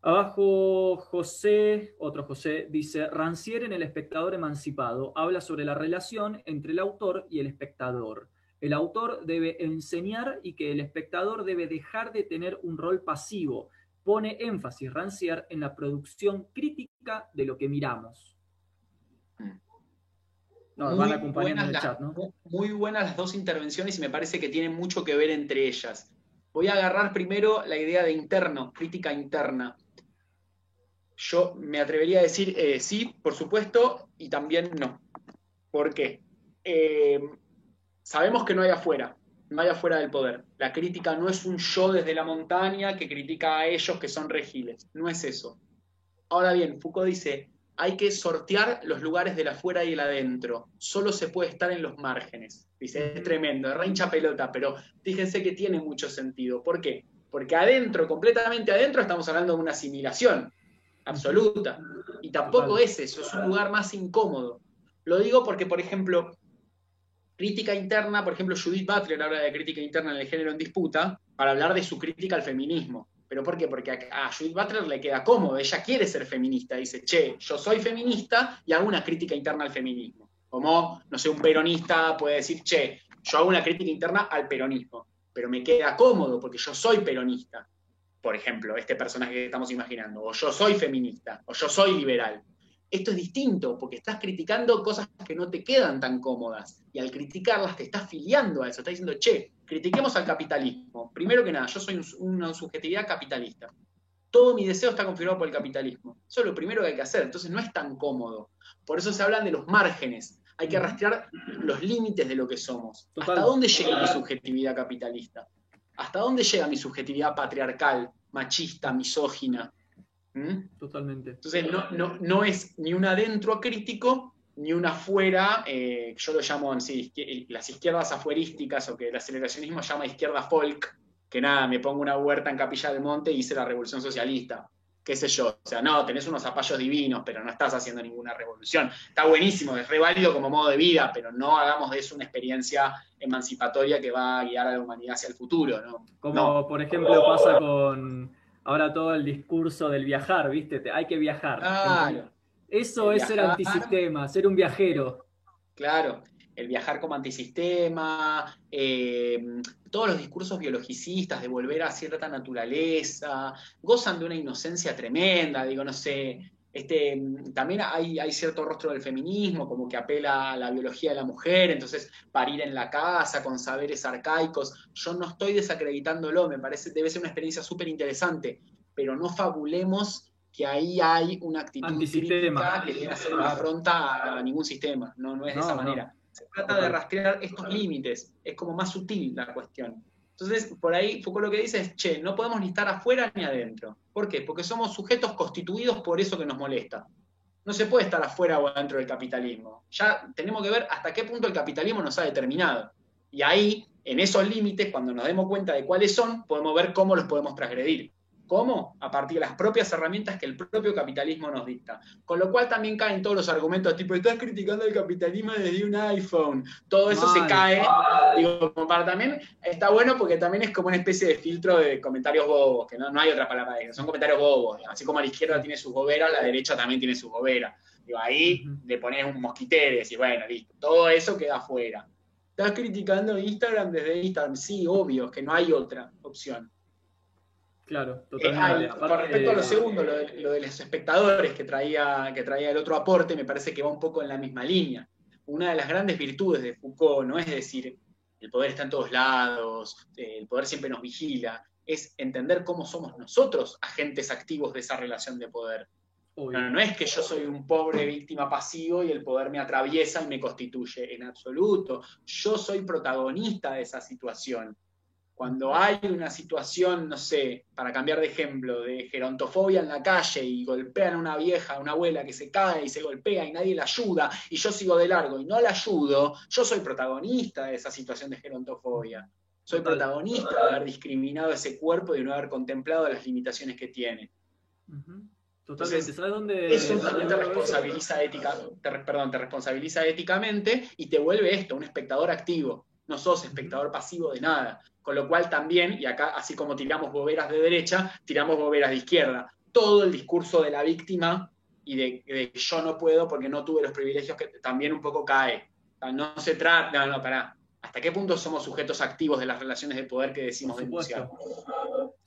Abajo José, otro José, dice, Rancière en El espectador emancipado habla sobre la relación entre el autor y el espectador. El autor debe enseñar y que el espectador debe dejar de tener un rol pasivo, pone énfasis Rancière en la producción crítica de lo que miramos. Nos van acompañando en el chat, ¿no? Muy buenas las dos intervenciones y me parece que tienen mucho que ver entre ellas. Voy a agarrar primero la idea de interno, crítica interna. Yo me atrevería a decir eh, sí, por supuesto, y también no. ¿Por qué? Eh, sabemos que no hay afuera, vaya fuera del poder. La crítica no es un yo desde la montaña que critica a ellos que son regiles, no es eso. Ahora bien, Foucault dice, hay que sortear los lugares del afuera y el adentro, solo se puede estar en los márgenes. Dice, es tremendo, es hincha pelota, pero fíjense que tiene mucho sentido. ¿Por qué? Porque adentro, completamente adentro, estamos hablando de una asimilación absoluta. Y tampoco es eso, es un lugar más incómodo. Lo digo porque, por ejemplo, crítica interna, por ejemplo, Judith Butler habla de crítica interna en el género en disputa para hablar de su crítica al feminismo. ¿Pero por qué? Porque a, Judith Butler le queda cómodo, ella quiere ser feminista, dice, che, yo soy feminista y hago una crítica interna al feminismo. Como, no sé, un peronista puede decir, che, yo hago una crítica interna al peronismo, pero me queda cómodo porque yo soy peronista, por ejemplo, este personaje que estamos imaginando, o yo soy feminista, o yo soy liberal. Esto es distinto, porque estás criticando cosas que no te quedan tan cómodas. Y al criticarlas te estás filiando a eso. Estás diciendo, che, critiquemos al capitalismo. Primero que nada, yo soy una subjetividad capitalista. Todo mi deseo está confirmado por el capitalismo. Eso es lo primero que hay que hacer. Entonces no es tan cómodo. Por eso se hablan de los márgenes. Hay que rastrear los límites de lo que somos. ¿Hasta dónde llega mi subjetividad capitalista? ¿Hasta dónde llega mi subjetividad patriarcal, machista, misógina? ¿Mm? Totalmente. Entonces, no, no, no, es ni un adentro crítico, ni una fuera, eh, yo lo llamo en sí, las izquierdas afuerísticas o que el aceleracionismo llama izquierda folk, que nada, me pongo una huerta en Capilla del Monte y hice la revolución socialista qué sé yo, o sea, no, tenés unos zapallos divinos, pero no estás haciendo ninguna revolución. Está buenísimo, es reválido como modo de vida, pero no hagamos de eso una experiencia emancipatoria que va a guiar a la humanidad hacia el futuro, ¿no? Como por ejemplo pasa con ahora todo el discurso del viajar, ¿viste? Hay que viajar. Claro. Eso es ser antisistema, ser un viajero. Claro, el viajar como antisistema, eh, todos los discursos biologicistas de volver a cierta naturaleza, gozan de una inocencia tremenda, digo, no sé, este, también hay, hay, cierto rostro del feminismo, como que apela a la biología de la mujer, entonces parir en la casa con saberes arcaicos. Yo no estoy desacreditándolo, me parece debe ser una experiencia súper interesante, pero no fabulemos que ahí hay una actitud crítica que viene a ser una afronta a ningún sistema, no, no es de esa manera. Se trata de rastrear estos límites, es como más sutil la cuestión. Entonces, por ahí Foucault lo que dice es, che, no podemos ni estar afuera ni adentro. ¿Por qué? Porque somos sujetos constituidos por eso que nos molesta. No se puede estar afuera o adentro del capitalismo. Ya tenemos que ver hasta qué punto el capitalismo nos ha determinado. Y ahí, en esos límites, cuando nos demos cuenta de cuáles son, podemos ver cómo los podemos transgredir. ¿Cómo? A partir de las propias herramientas que el propio capitalismo nos dicta. Con lo cual también caen todos los argumentos tipo, estás criticando el capitalismo desde un iPhone. Todo eso se cae. Digo, como para también, está bueno porque también es como una especie de filtro de comentarios bobos, que no, no hay otra palabra de eso, son comentarios bobos. Así como a la izquierda tiene sus boberas, la derecha también tiene sus boberas. Digo, ahí le pones un mosquitero y bueno, listo. Todo eso queda afuera. ¿Estás criticando Instagram desde Instagram? Sí, obvio, que no hay otra opción. Claro, eh, totalmente. con respecto a lo segundo, lo de, los espectadores que traía, que traía el otro aporte, me parece que va un poco en la misma línea. Una de las grandes virtudes de Foucault no es decir, el poder está en todos lados, eh, el poder siempre nos vigila, es entender cómo somos nosotros agentes activos de esa relación de poder. no, es que yo soy un pobre víctima pasivo y el poder me atraviesa y me constituye, en absoluto. Yo soy protagonista de esa situación cuando hay una situación, no sé, para cambiar de ejemplo, de gerontofobia en la calle y golpean a una vieja, a una abuela que se cae y se golpea y nadie la ayuda y yo sigo de largo y no la ayudo, yo soy protagonista de esa situación de gerontofobia. Soy protagonista de haber discriminado ese cuerpo y de no haber contemplado las limitaciones que tiene. Totalmente. ¿Sabes dónde? Eso también te responsabiliza ética, perdón, te responsabiliza éticamente y te vuelve esto, un espectador activo. No sos espectador pasivo de nada. Con lo cual también, y acá así como tiramos boberas de derecha, tiramos boberas de izquierda. Todo el discurso de la víctima y de, yo no puedo porque no tuve los privilegios que también un poco cae. no se trata, no, no, pará. ¿Hasta qué punto somos sujetos activos de las relaciones de poder que decimos denunciar?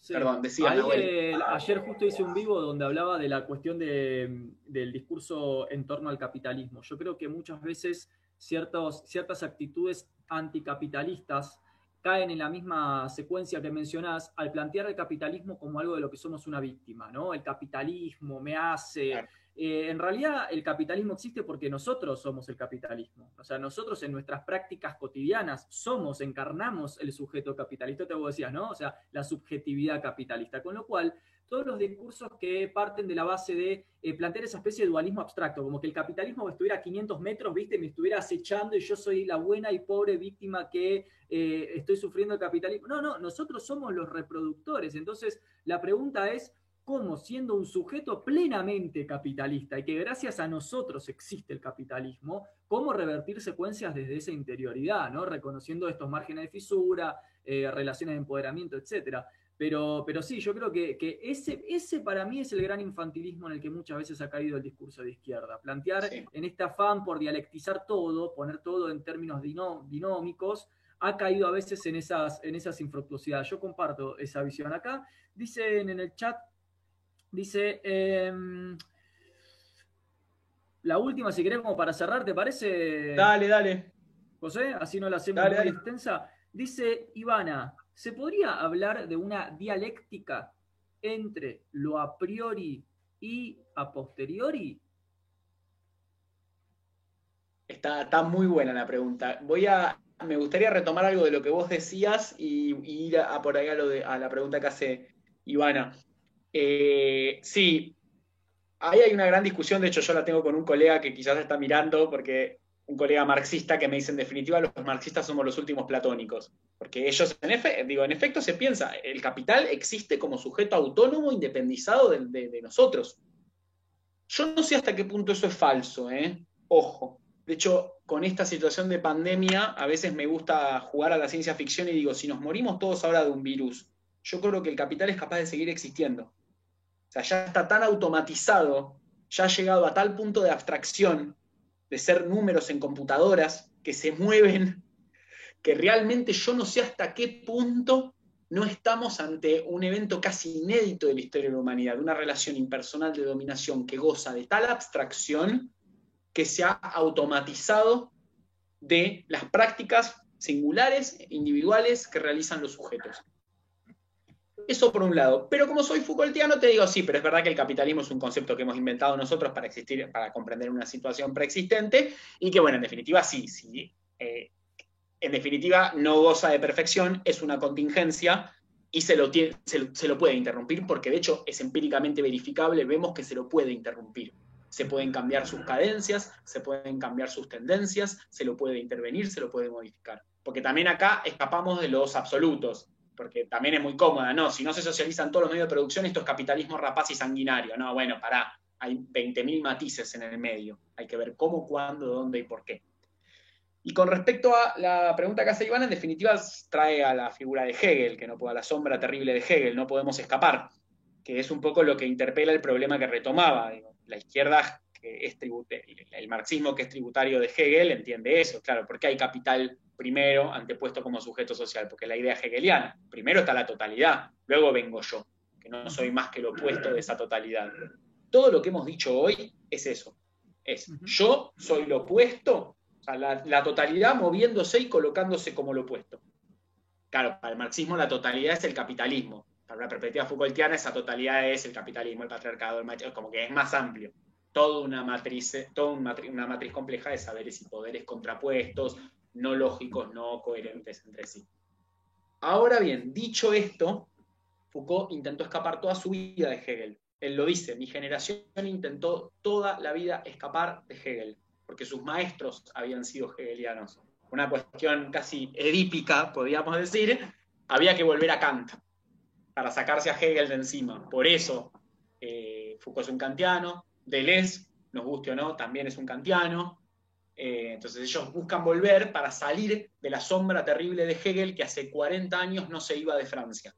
Perdón, decía Ahí, Ayer justo hice un vivo donde hablaba de la cuestión del discurso en torno al capitalismo. Yo creo que muchas veces ciertos, ciertas actitudes anticapitalistas caen en la misma secuencia que mencionás al plantear el capitalismo como algo de lo que somos una víctima, ¿no? El capitalismo me hace... Eh, en realidad el capitalismo existe porque nosotros somos el capitalismo. O sea, nosotros en nuestras prácticas cotidianas somos, encarnamos el sujeto capitalista, te vos decías, ¿no? O sea, la subjetividad capitalista. Con lo cual, todos los discursos que parten de la base de eh, plantear esa especie de dualismo abstracto, como que el capitalismo estuviera a 500 metros, ¿viste? Me estuviera acechando y yo soy la buena y pobre víctima que eh, estoy sufriendo el capitalismo. No, no, nosotros somos los reproductores. Entonces, la pregunta es, ¿cómo siendo un sujeto plenamente capitalista y que gracias a nosotros existe el capitalismo, cómo revertir secuencias desde esa interioridad, ¿no? Reconociendo estos márgenes de fisura, eh, relaciones de empoderamiento, etcétera. Pero, pero sí, yo creo que, ese, ese para mí es el gran infantilismo en el que muchas veces ha caído el discurso de izquierda. Plantear en este afán por dialectizar todo, poner todo en términos dinómicos, ha caído a veces en esas, en esas infructuosidades. Yo comparto esa visión acá. Dicen en el chat, dice, em, la última, si querés, como para cerrar, ¿te parece? Dale, dale. José, así no la hacemos muy extensa. Dice Ivana, ¿Se podría hablar de una dialéctica entre lo a priori y a posteriori? Está, está muy buena la pregunta. Voy a, me gustaría retomar algo de lo que vos decías y, ir a, por ahí a, lo de, a la pregunta que hace Ivana. Eh, sí, ahí hay una gran discusión, de hecho yo la tengo con un colega que quizás está mirando, porque un colega marxista que me dice, en definitiva, los marxistas somos los últimos platónicos, porque ellos, en, digo, en efecto, se piensa, el capital existe como sujeto autónomo, independizado de, nosotros. Yo no sé hasta qué punto eso es falso, ¿eh? Ojo. De hecho, con esta situación de pandemia, a veces me gusta jugar a la ciencia ficción y digo, si nos morimos todos ahora de un virus, yo creo que el capital es capaz de seguir existiendo. O sea, ya está tan automatizado, ya ha llegado a tal punto de abstracción de ser números en computadoras que se mueven, que realmente yo no sé hasta qué punto no estamos ante un evento casi inédito de la historia de la humanidad, una relación impersonal de dominación que goza de tal abstracción que se ha automatizado de las prácticas singulares, individuales que realizan los sujetos. Eso por un lado. Pero como soy Foucaultiano, te digo, sí, pero es verdad que el capitalismo es un concepto que hemos inventado nosotros para existir, para comprender una situación preexistente, y que, bueno, en definitiva, sí, sí. Eh, en definitiva, no goza de perfección, es una contingencia y se lo, se lo puede interrumpir, porque de hecho es empíricamente verificable, vemos que se lo puede interrumpir. Se pueden cambiar sus cadencias, se pueden cambiar sus tendencias, se lo puede intervenir, se lo puede modificar. Porque también acá escapamos de los absolutos porque también es muy cómoda, ¿no? Si no se socializan todos los medios de producción, esto es capitalismo rapaz y sanguinario, ¿no? Bueno, pará, hay 20.000 matices en el medio, hay que ver cómo, cuándo, dónde y por qué. Y con respecto a la pregunta que hace Iván, en definitiva trae a la figura de Hegel, que no puede, a la sombra terrible de Hegel, no podemos escapar, que es un poco lo que interpela el problema que retomaba. la izquierda que es el marxismo que es tributario de Hegel entiende eso, claro, porque hay capital primero antepuesto como sujeto social, porque la idea hegeliana, primero está la totalidad, luego vengo yo, que no soy más que lo opuesto de esa totalidad. Todo lo que hemos dicho hoy es eso, es yo soy lo opuesto, o sea, la, totalidad moviéndose y colocándose como lo opuesto. Claro, para el marxismo la totalidad es el capitalismo, para la perspectiva Foucaultiana esa totalidad es el capitalismo, el patriarcado, el machismo, como que es más amplio. Toda una matriz, toda una matriz compleja de saberes y poderes contrapuestos, no lógicos, no coherentes entre sí. Ahora bien, dicho esto, Foucault intentó escapar toda su vida de Hegel. Él lo dice, mi generación intentó toda la vida escapar de Hegel, porque sus maestros habían sido hegelianos. Una cuestión casi edípica, podríamos decir, había que volver a Kant para sacarse a Hegel de encima. Por eso eh, Foucault es un kantiano, Deleuze, nos guste o no, también es un kantiano, eh, entonces ellos buscan volver para salir de la sombra terrible de Hegel que hace 40 años no se iba de Francia.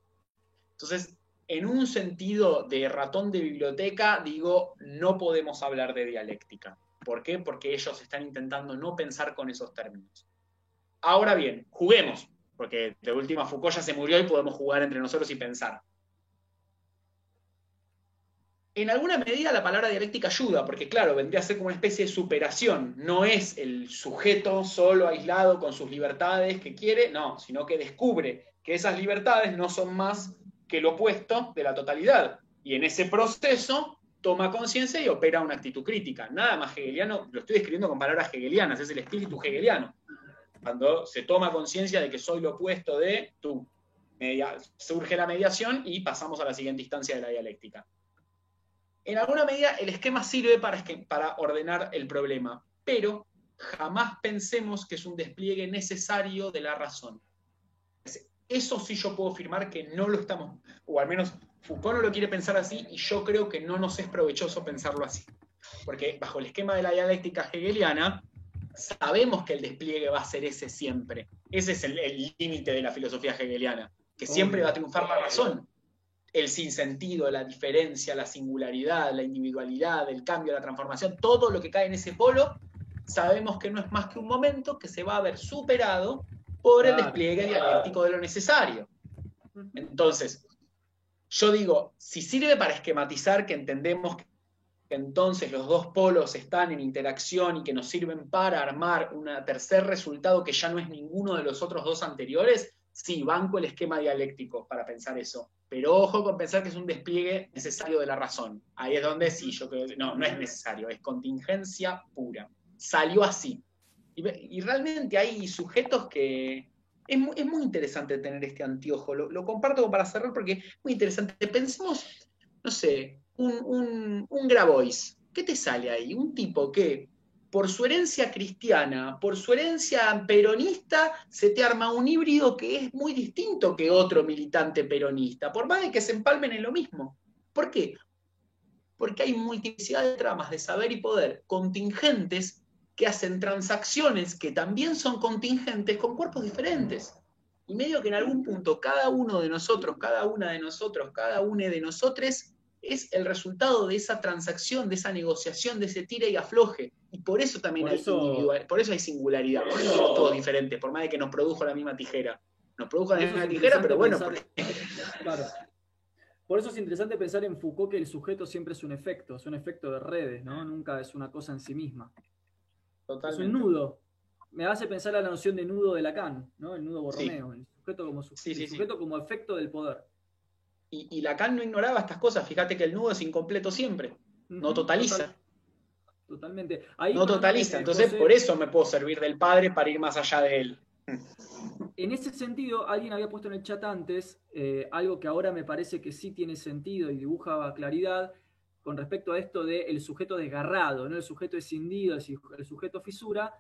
Entonces, en un sentido de ratón de biblioteca, digo, no podemos hablar de dialéctica. ¿Por qué? Porque ellos están intentando no pensar con esos términos. Ahora bien, juguemos, porque de última Foucault ya se murió y podemos jugar entre nosotros y pensar en alguna medida la palabra dialéctica ayuda, porque claro, vendría a ser como una especie de superación. No es el sujeto solo, aislado, con sus libertades que quiere, no, sino que descubre que esas libertades no son más que el opuesto de la totalidad. Y en ese proceso toma conciencia y opera una actitud crítica. Nada más hegeliano, lo estoy describiendo con palabras hegelianas, es el espíritu hegeliano. Cuando se toma conciencia de que soy lo opuesto de tú, surge la mediación y pasamos a la siguiente instancia de la dialéctica en alguna medida el esquema sirve para, para ordenar el problema, pero jamás pensemos que es un despliegue necesario de la razón. Eso sí yo puedo afirmar que no lo estamos, o al menos Foucault no lo quiere pensar así y yo creo que no nos es provechoso pensarlo así. Porque bajo el esquema de la dialéctica hegeliana, sabemos que el despliegue va a ser ese siempre. Ese es el límite de la filosofía hegeliana, que siempre va a triunfar la razón el sinsentido, la diferencia, la singularidad, la individualidad, el cambio, la transformación, todo lo que cae en ese polo, sabemos que no es más que un momento que se va a ver superado por el despliegue dialéctico de lo necesario. Entonces, yo digo, si sirve para esquematizar que entendemos que entonces los dos polos están en interacción y que nos sirven para armar un tercer resultado que ya no es ninguno de los otros dos anteriores, sí, banco el esquema dialéctico para pensar eso. Pero ojo con pensar que es un despliegue necesario de la razón. Ahí es donde sí, yo creo que no, no es necesario, es contingencia pura. Salió así. Y, realmente hay sujetos que... Es muy, interesante tener este anteojo. Lo, comparto para cerrar porque es muy interesante. Pensemos, no sé, un, un, Grabois. ¿Qué te sale ahí? Un tipo que por su herencia cristiana, por su herencia peronista, se te arma un híbrido que es muy distinto que otro militante peronista, por más de que se empalmen en lo mismo. ¿Por qué? Porque hay multiplicidad de tramas de saber y poder contingentes que hacen transacciones que también son contingentes con cuerpos diferentes. Y medio que en algún punto cada uno de nosotros, cada una de nosotros, cada una de nosotros es el resultado de esa transacción, de esa negociación, de ese tire y afloje. Y por eso también hay por eso hay singularidad, por eso somos todos diferentes, por más de que nos produjo la misma tijera. Nos produjo la misma tijera, pero bueno. Claro. Por eso es interesante pensar en Foucault que el sujeto siempre es un efecto, es un efecto de redes, ¿no? Nunca es una cosa en sí misma. Es un nudo. Me hace pensar a la noción de nudo de Lacan, ¿no? El nudo Borromeo, el sujeto como, sujeto como efecto del poder. Y, Lacan no ignoraba estas cosas. Fíjate que el nudo es incompleto siempre. No totaliza. totalmente. no totaliza. Entonces, por eso me puedo servir del padre para ir más allá de él. En ese sentido, alguien había puesto en el chat antes eh, algo que ahora me parece que sí tiene sentido y dibuja claridad con respecto a esto del sujeto desgarrado, ¿no? el sujeto escindido, el sujeto fisura.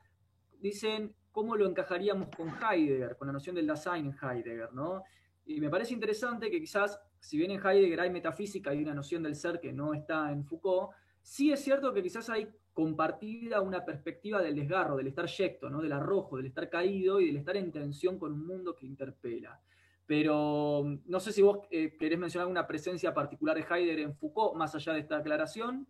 Dicen, ¿cómo lo encajaríamos con Heidegger, con la noción del Dasein en Heidegger? ¿no? Y me parece interesante que quizás, si bien en Heidegger hay metafísica y una noción del ser que no está en Foucault, sí es cierto que quizás hay compartida una perspectiva del desgarro, del estar yecto, ¿no? del arrojo, del estar caído y del estar en tensión con un mundo que interpela. Pero no sé si vos eh, querés mencionar alguna presencia particular de Heidegger en Foucault, más allá de esta aclaración.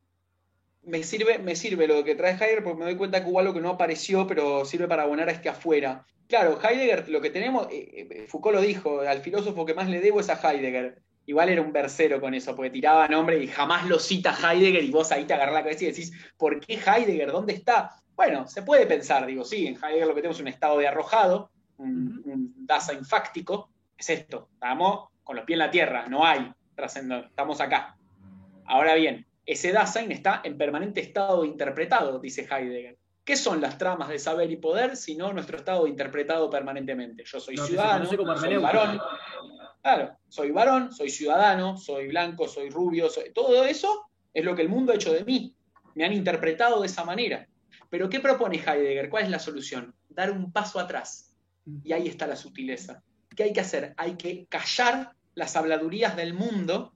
Me sirve, me sirve lo que trae Heidegger porque me doy cuenta que hubo algo que no apareció, pero sirve para abonar a este afuera. Claro, Heidegger, lo que tenemos, eh, eh, Foucault lo dijo, al filósofo que más le debo es a Heidegger. Igual era un versero con eso, porque tiraba nombre y jamás lo cita Heidegger y vos ahí te agarrás la cabeza y decís, ¿por qué Heidegger? ¿Dónde está? Bueno, se puede pensar, digo, sí, en Heidegger lo que tenemos es un estado de arrojado, un, un Dasein fáctico, es esto, estamos con los pies en la tierra, no hay trascendencia, estamos acá. Ahora bien, ese Dasein está en permanente estado interpretado, dice Heidegger. ¿Qué son las tramas de saber y poder sino nuestro estado interpretado permanentemente? Yo soy ciudadano, soy varón. Claro, soy varón, soy ciudadano, soy blanco, soy rubio, todo eso es lo que el mundo ha hecho de mí. Me han interpretado de esa manera. Pero ¿qué propone Heidegger? ¿Cuál es la solución? Dar un paso atrás. Y ahí está la sutileza. ¿Qué hay que hacer? Hay que callar las habladurías del mundo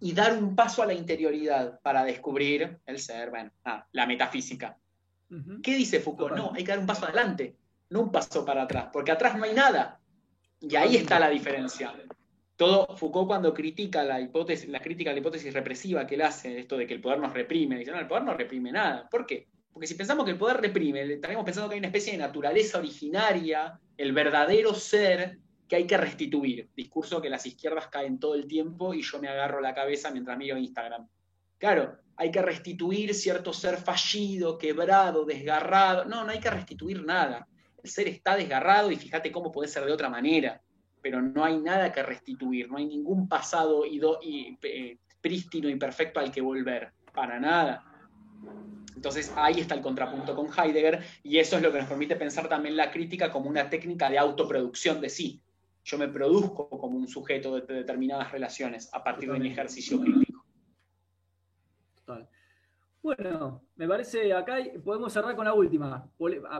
y dar un paso a la interioridad para descubrir el ser, bueno, la metafísica. ¿Qué dice Foucault? No, hay que dar un paso adelante, no un paso para atrás, porque atrás no hay nada. Y ahí está la diferencia. Todo Foucault cuando critica la hipótesis, la crítica a la hipótesis represiva que él hace, esto de que el poder nos reprime, dice, no, el poder no reprime nada. ¿Por qué? Porque si pensamos que el poder reprime, estaríamos pensando que hay una especie de naturaleza originaria, el verdadero ser que hay que restituir. Discurso que las izquierdas caen todo el tiempo y yo me agarro la cabeza mientras miro Instagram. Claro, hay que restituir cierto ser fallido, quebrado, desgarrado. No, no hay que restituir nada. El ser está desgarrado y fíjate cómo puede ser de otra manera, pero no hay nada que restituir, no hay ningún pasado y, y eh, prístino y perfecto al que volver, para nada. Entonces ahí está el contrapunto con Heidegger y eso es lo que nos permite pensar también la crítica como una técnica de autoproducción de sí. Yo me produzco como un sujeto de determinadas relaciones a partir de mi ejercicio crítico. Bueno, me parece acá podemos cerrar con la última.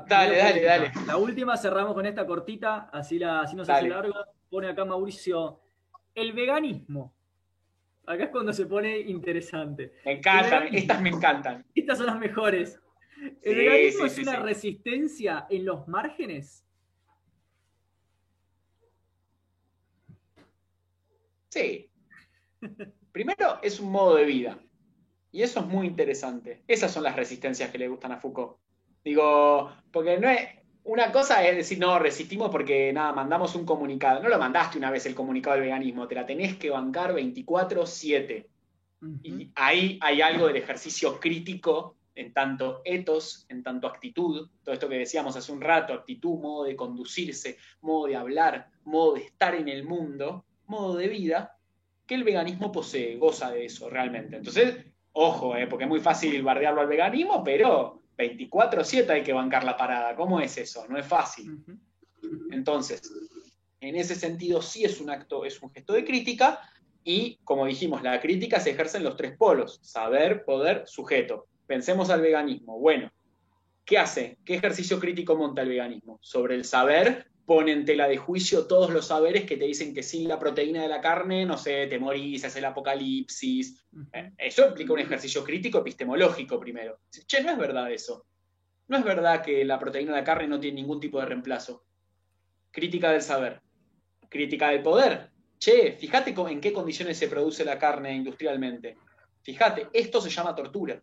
dale, dale, dale. La última cerramos con esta cortita, así, la, así no se hace largo. Pone acá Mauricio, el veganismo. Acá es cuando se pone interesante. Me encantan, estas me encantan. Estas son las mejores. ¿El veganismo es una resistencia en los márgenes? Sí. Primero, es un modo de vida. Y eso es muy interesante. Esas son las resistencias que le gustan a Foucault. Digo, porque no es. Una cosa es decir, no, resistimos porque nada, mandamos un comunicado. No lo mandaste una vez el comunicado del veganismo, te la tenés que bancar 24-7. Y ahí hay algo del ejercicio crítico en tanto etos, en tanto actitud, todo esto que decíamos hace un rato, actitud, modo de conducirse, modo de hablar, modo de estar en el mundo, modo de vida, que el veganismo posee, goza de eso realmente. Entonces, Ojo, eh, porque es muy fácil bardearlo al veganismo, pero 24-7 hay que bancar la parada. ¿Cómo es eso? No es fácil. Entonces, en ese sentido sí es un acto, es un gesto de crítica, Y como dijimos, la crítica se ejerce en los tres polos, saber, poder, sujeto. Pensemos al veganismo. Bueno, ¿qué hace? ¿Qué ejercicio crítico monta el veganismo? Sobre el saber pone en tela de juicio todos los saberes que te dicen que sin la proteína de la carne, no sé, te morís, hace el apocalipsis. Eh, eso implica un ejercicio crítico epistemológico primero. Che, no es verdad eso. No es verdad que la proteína de la carne no tiene ningún tipo de reemplazo. Crítica del saber. Crítica del poder. Che, fíjate en qué condiciones se produce la carne industrialmente. Fíjate, esto se llama tortura.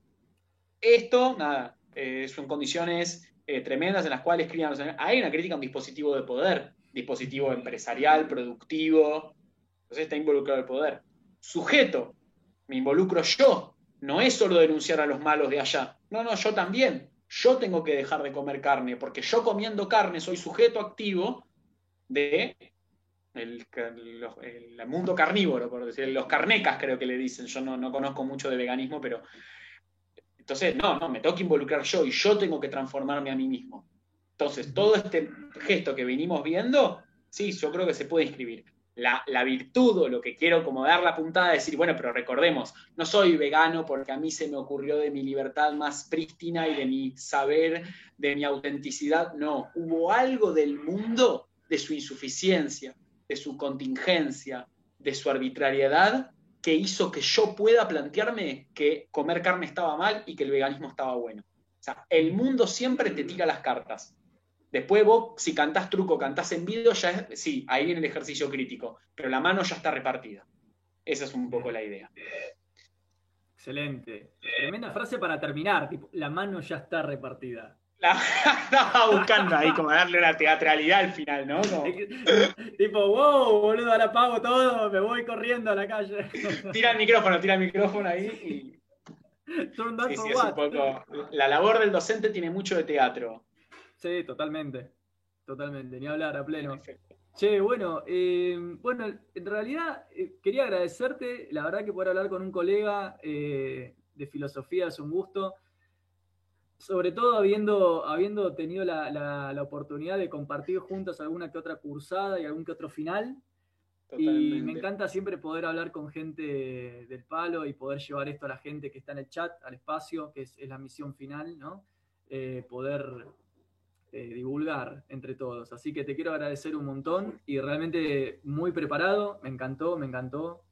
Esto, nada, eh, son condiciones eh, tremendas en las cuales crían Hay una crítica a un dispositivo de poder, dispositivo empresarial, productivo. Entonces está involucrado el poder. Sujeto, me involucro yo. No es solo denunciar a los malos de allá. No, no, yo también. Yo tengo que dejar de comer carne, porque yo comiendo carne soy sujeto activo de el, mundo carnívoro, por decir, los carnecas creo que le dicen, yo no, no, conozco mucho de veganismo, pero entonces, no, no, me tengo que involucrar yo y yo tengo que transformarme a mí mismo. Entonces, todo este gesto que venimos viendo, sí, yo creo que se puede inscribir. La, la, virtud o lo que quiero como dar la puntada, decir, bueno, pero recordemos, no soy vegano porque a mí se me ocurrió de mi libertad más prístina y de mi saber, de mi autenticidad. No, hubo algo del mundo, de su insuficiencia, de su contingencia, de su arbitrariedad, que hizo que yo pueda plantearme que comer carne estaba mal y que el veganismo estaba bueno. O sea, el mundo siempre te tira las cartas. Después vos, si cantás truco, cantás en vídeo, ya es, sí, ahí viene el ejercicio crítico, pero la mano ya está repartida. Esa es un poco la idea. Excelente. Tremenda frase para terminar, la mano ya está repartida. Estaba buscando ahí como darle una teatralidad al final, ¿no? tipo, wow, boludo, ahora pago todo, me voy corriendo a la calle. tira el micrófono, tira el micrófono ahí y. Sí, sí, es un poco. La labor del docente tiene mucho de teatro. Sí, totalmente. Totalmente, ni hablar a pleno. Che, bueno, eh, bueno, en realidad eh, quería agradecerte, la verdad que poder hablar con un colega eh, de filosofía es un gusto sobre todo habiendo, habiendo tenido la, oportunidad de compartir juntos alguna que otra cursada y algún que otro final. Y me encanta siempre poder hablar con gente del palo y poder llevar esto a la gente que está en el chat, al espacio, que es, la misión final, ¿no? Eh, poder eh, divulgar entre todos. Así que te quiero agradecer un montón y realmente muy preparado, me encantó, me encantó,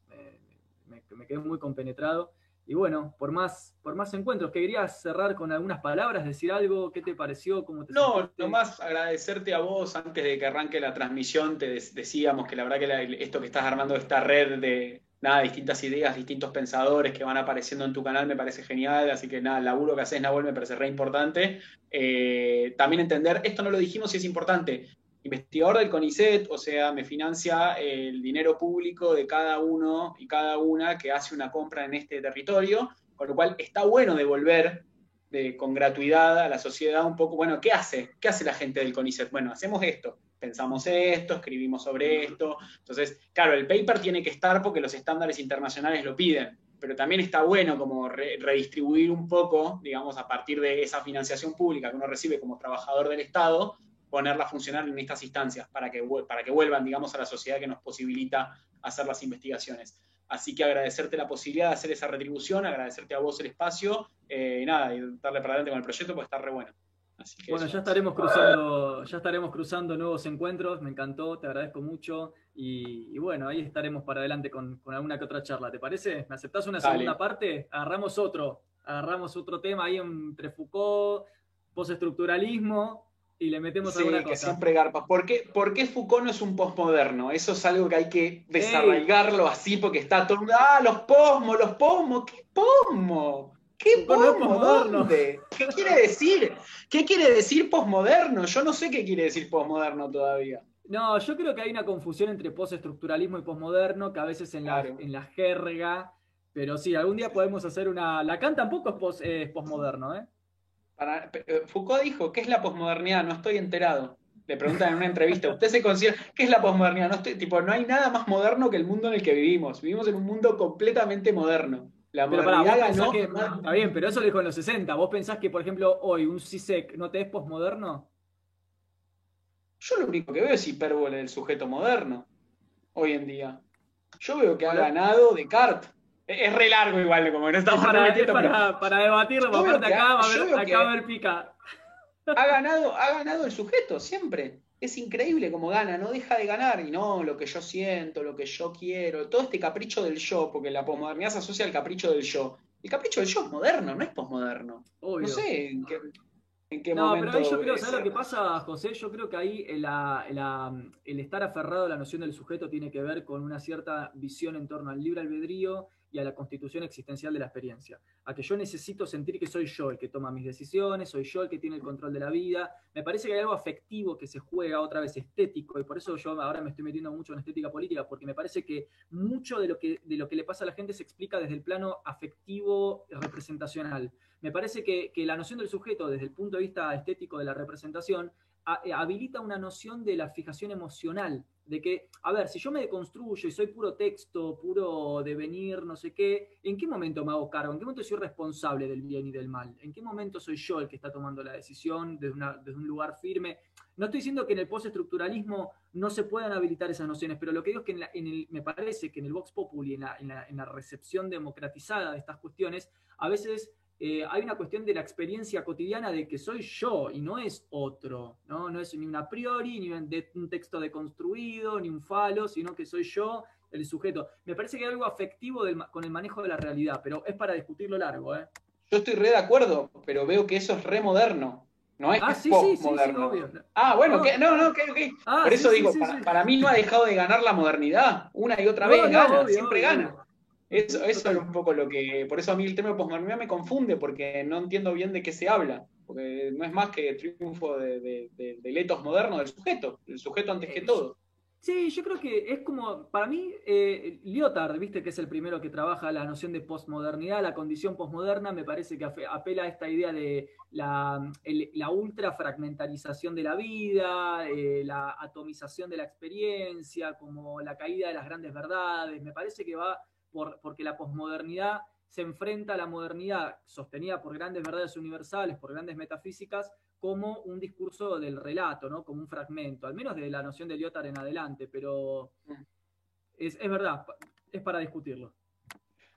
me quedé muy compenetrado. Y bueno, por más, por más encuentros, querías cerrar con algunas palabras, decir algo, ¿qué te pareció? ¿Cómo te no, nomás agradecerte a vos antes de que arranque la transmisión, te decíamos que la verdad que esto que estás armando, esta red de nada, distintas ideas, distintos pensadores que van apareciendo en tu canal me parece genial, así que nada, el laburo que haces, Nahuel, me parece re importante. Eh, también entender, esto no lo dijimos y es importante, investigador del CONICET, o sea, me financia el dinero público de cada uno y cada una que hace una compra en este territorio, con lo cual está bueno devolver de, con gratuidad a la sociedad un poco, bueno, ¿qué hace? ¿Qué hace la gente del CONICET? Bueno, hacemos esto, pensamos esto, escribimos sobre esto. Entonces, claro, el paper tiene que estar porque los estándares internacionales lo piden, pero también está bueno como redistribuir un poco, digamos, a partir de esa financiación pública que uno recibe como trabajador del Estado, ponerla a funcionar en estas instancias para que, para que vuelvan, digamos, a la sociedad que nos posibilita hacer las investigaciones. Así que agradecerte la posibilidad de hacer esa retribución, agradecerte a vos el espacio, eh, y nada, y darle para adelante con el proyecto porque está re bueno. bueno, ya estaremos cruzando, ya estaremos cruzando nuevos encuentros, me encantó, te agradezco mucho y, bueno, ahí estaremos para adelante con, alguna que otra charla, ¿te parece? ¿Me aceptás una segunda parte? Agarramos otro, agarramos otro tema ahí entre Foucault, postestructuralismo y le metemos sí, alguna cosa. que siempre garpa. ¿Por qué, ¿Por qué, Foucault no es un postmoderno? Eso es algo que hay que desarraigarlo así porque está todo ¡Ah, los posmos, los posmos! ¿Qué posmo? ¿Qué posmo? ¿Dónde? ¿Qué quiere decir? ¿Qué quiere decir posmoderno? Yo no sé qué quiere decir posmoderno todavía. No, yo creo que hay una confusión entre postestructuralismo y posmoderno que a veces en, la, en la jerga, pero sí, algún día podemos hacer una... Lacan tampoco es, posmoderno, ¿eh? Eh, Foucault dijo, ¿qué es la posmodernidad? No estoy enterado. Le preguntan en una entrevista, ¿usted se considera qué es la posmodernidad? No, estoy, tipo, no hay nada más moderno que el mundo en el que vivimos. Vivimos en un mundo completamente moderno. La modernidad Está bien, pero eso lo dijo en los 60. ¿Vos pensás que, por ejemplo, hoy un CISEC no te es posmoderno? Yo lo único que veo es hipérbole del sujeto moderno, hoy en día. Yo veo que ha ganado Descartes. Es re largo igual, como no estamos para, para, para, debatirlo, aparte acá, va a ver, acá va a ver pica. Ha ganado, ha ganado el sujeto, siempre. Es increíble como gana, no deja de ganar. Y no, lo que yo siento, lo que yo quiero, todo este capricho del yo, porque la posmodernidad se asocia al capricho del yo. El capricho del yo es moderno, no es posmoderno. No sé en qué, en qué no, pero ahí yo creo, ¿sabes lo que pasa, José? Yo creo que ahí el estar aferrado a la noción del sujeto tiene que ver con una cierta visión en torno al libre albedrío y a la constitución existencial de la experiencia. A que yo necesito sentir que soy yo el que toma mis decisiones, soy yo el que tiene el control de la vida. Me parece que hay algo afectivo que se juega otra vez estético, y por eso yo ahora me estoy metiendo mucho en estética política, porque me parece que mucho de lo que, de lo que le pasa a la gente se explica desde el plano afectivo representacional. Me parece que, que la noción del sujeto desde el punto de vista estético de la representación eh, habilita una noción de la fijación emocional, de que, a ver, si yo me deconstruyo y soy puro texto, puro devenir, no sé qué, ¿en qué momento me hago cargo? ¿En qué momento soy responsable del bien y del mal? ¿En qué momento soy yo el que está tomando la decisión desde, un lugar firme? No estoy diciendo que en el postestructuralismo no se puedan habilitar esas nociones, pero lo que digo es que en me parece que en el Vox Populi, en la recepción democratizada de estas cuestiones, a veces eh, hay una cuestión de la experiencia cotidiana de que soy yo y no es otro, ¿no? No es ni un a priori, ni un, texto deconstruido, ni un falo, sino que soy yo el sujeto. Me parece que hay algo afectivo con el manejo de la realidad, pero es para discutirlo largo, ¿eh? Yo estoy re de acuerdo, pero veo que eso es re moderno. No es ah, sí, sí, sí, obvio. Ah, bueno, no, no, ok, ok. Ah, Por eso digo, para, mí no ha dejado de ganar la modernidad. Una y otra vez gana, siempre gana. Eso, eso es un poco lo que. Por eso a mí el tema de posmodernidad me confunde, porque no entiendo bien de qué se habla. Porque no es más que el triunfo de, del etos moderno del sujeto, el sujeto antes que todo. Sí, yo creo que es como, para mí, eh, Lyotard, viste que es el primero que trabaja la noción de posmodernidad, la condición posmoderna, me parece que apela a esta idea de la, la ultra fragmentarización de la vida, eh, la atomización de la experiencia, como la caída de las grandes verdades, me parece que va porque la posmodernidad se enfrenta a la modernidad sostenida por grandes verdades universales, por grandes metafísicas, como un discurso del relato, ¿no? como un fragmento, al menos de la noción de Lyotard en adelante, pero es, verdad, es para discutirlo.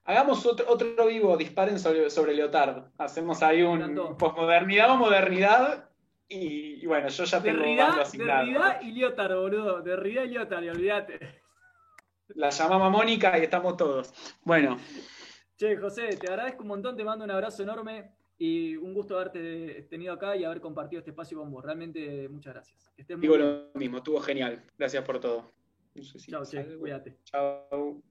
Hagamos otro, otro vivo, disparen sobre, sobre Lyotard. Hacemos ahí un posmodernidad o modernidad y, bueno, yo ya tengo Derrida. Derrida y Lyotard, boludo. Derrida y Lyotard, y olvídate. La llamamos Mónica y estamos todos. Bueno. Che, José, te agradezco un montón, te mando un abrazo enorme y un gusto haberte tenido acá y haber compartido este espacio con vos. Realmente, muchas gracias. Digo lo mismo, estuvo genial. Gracias por todo. Chao, che, cuídate. Chao.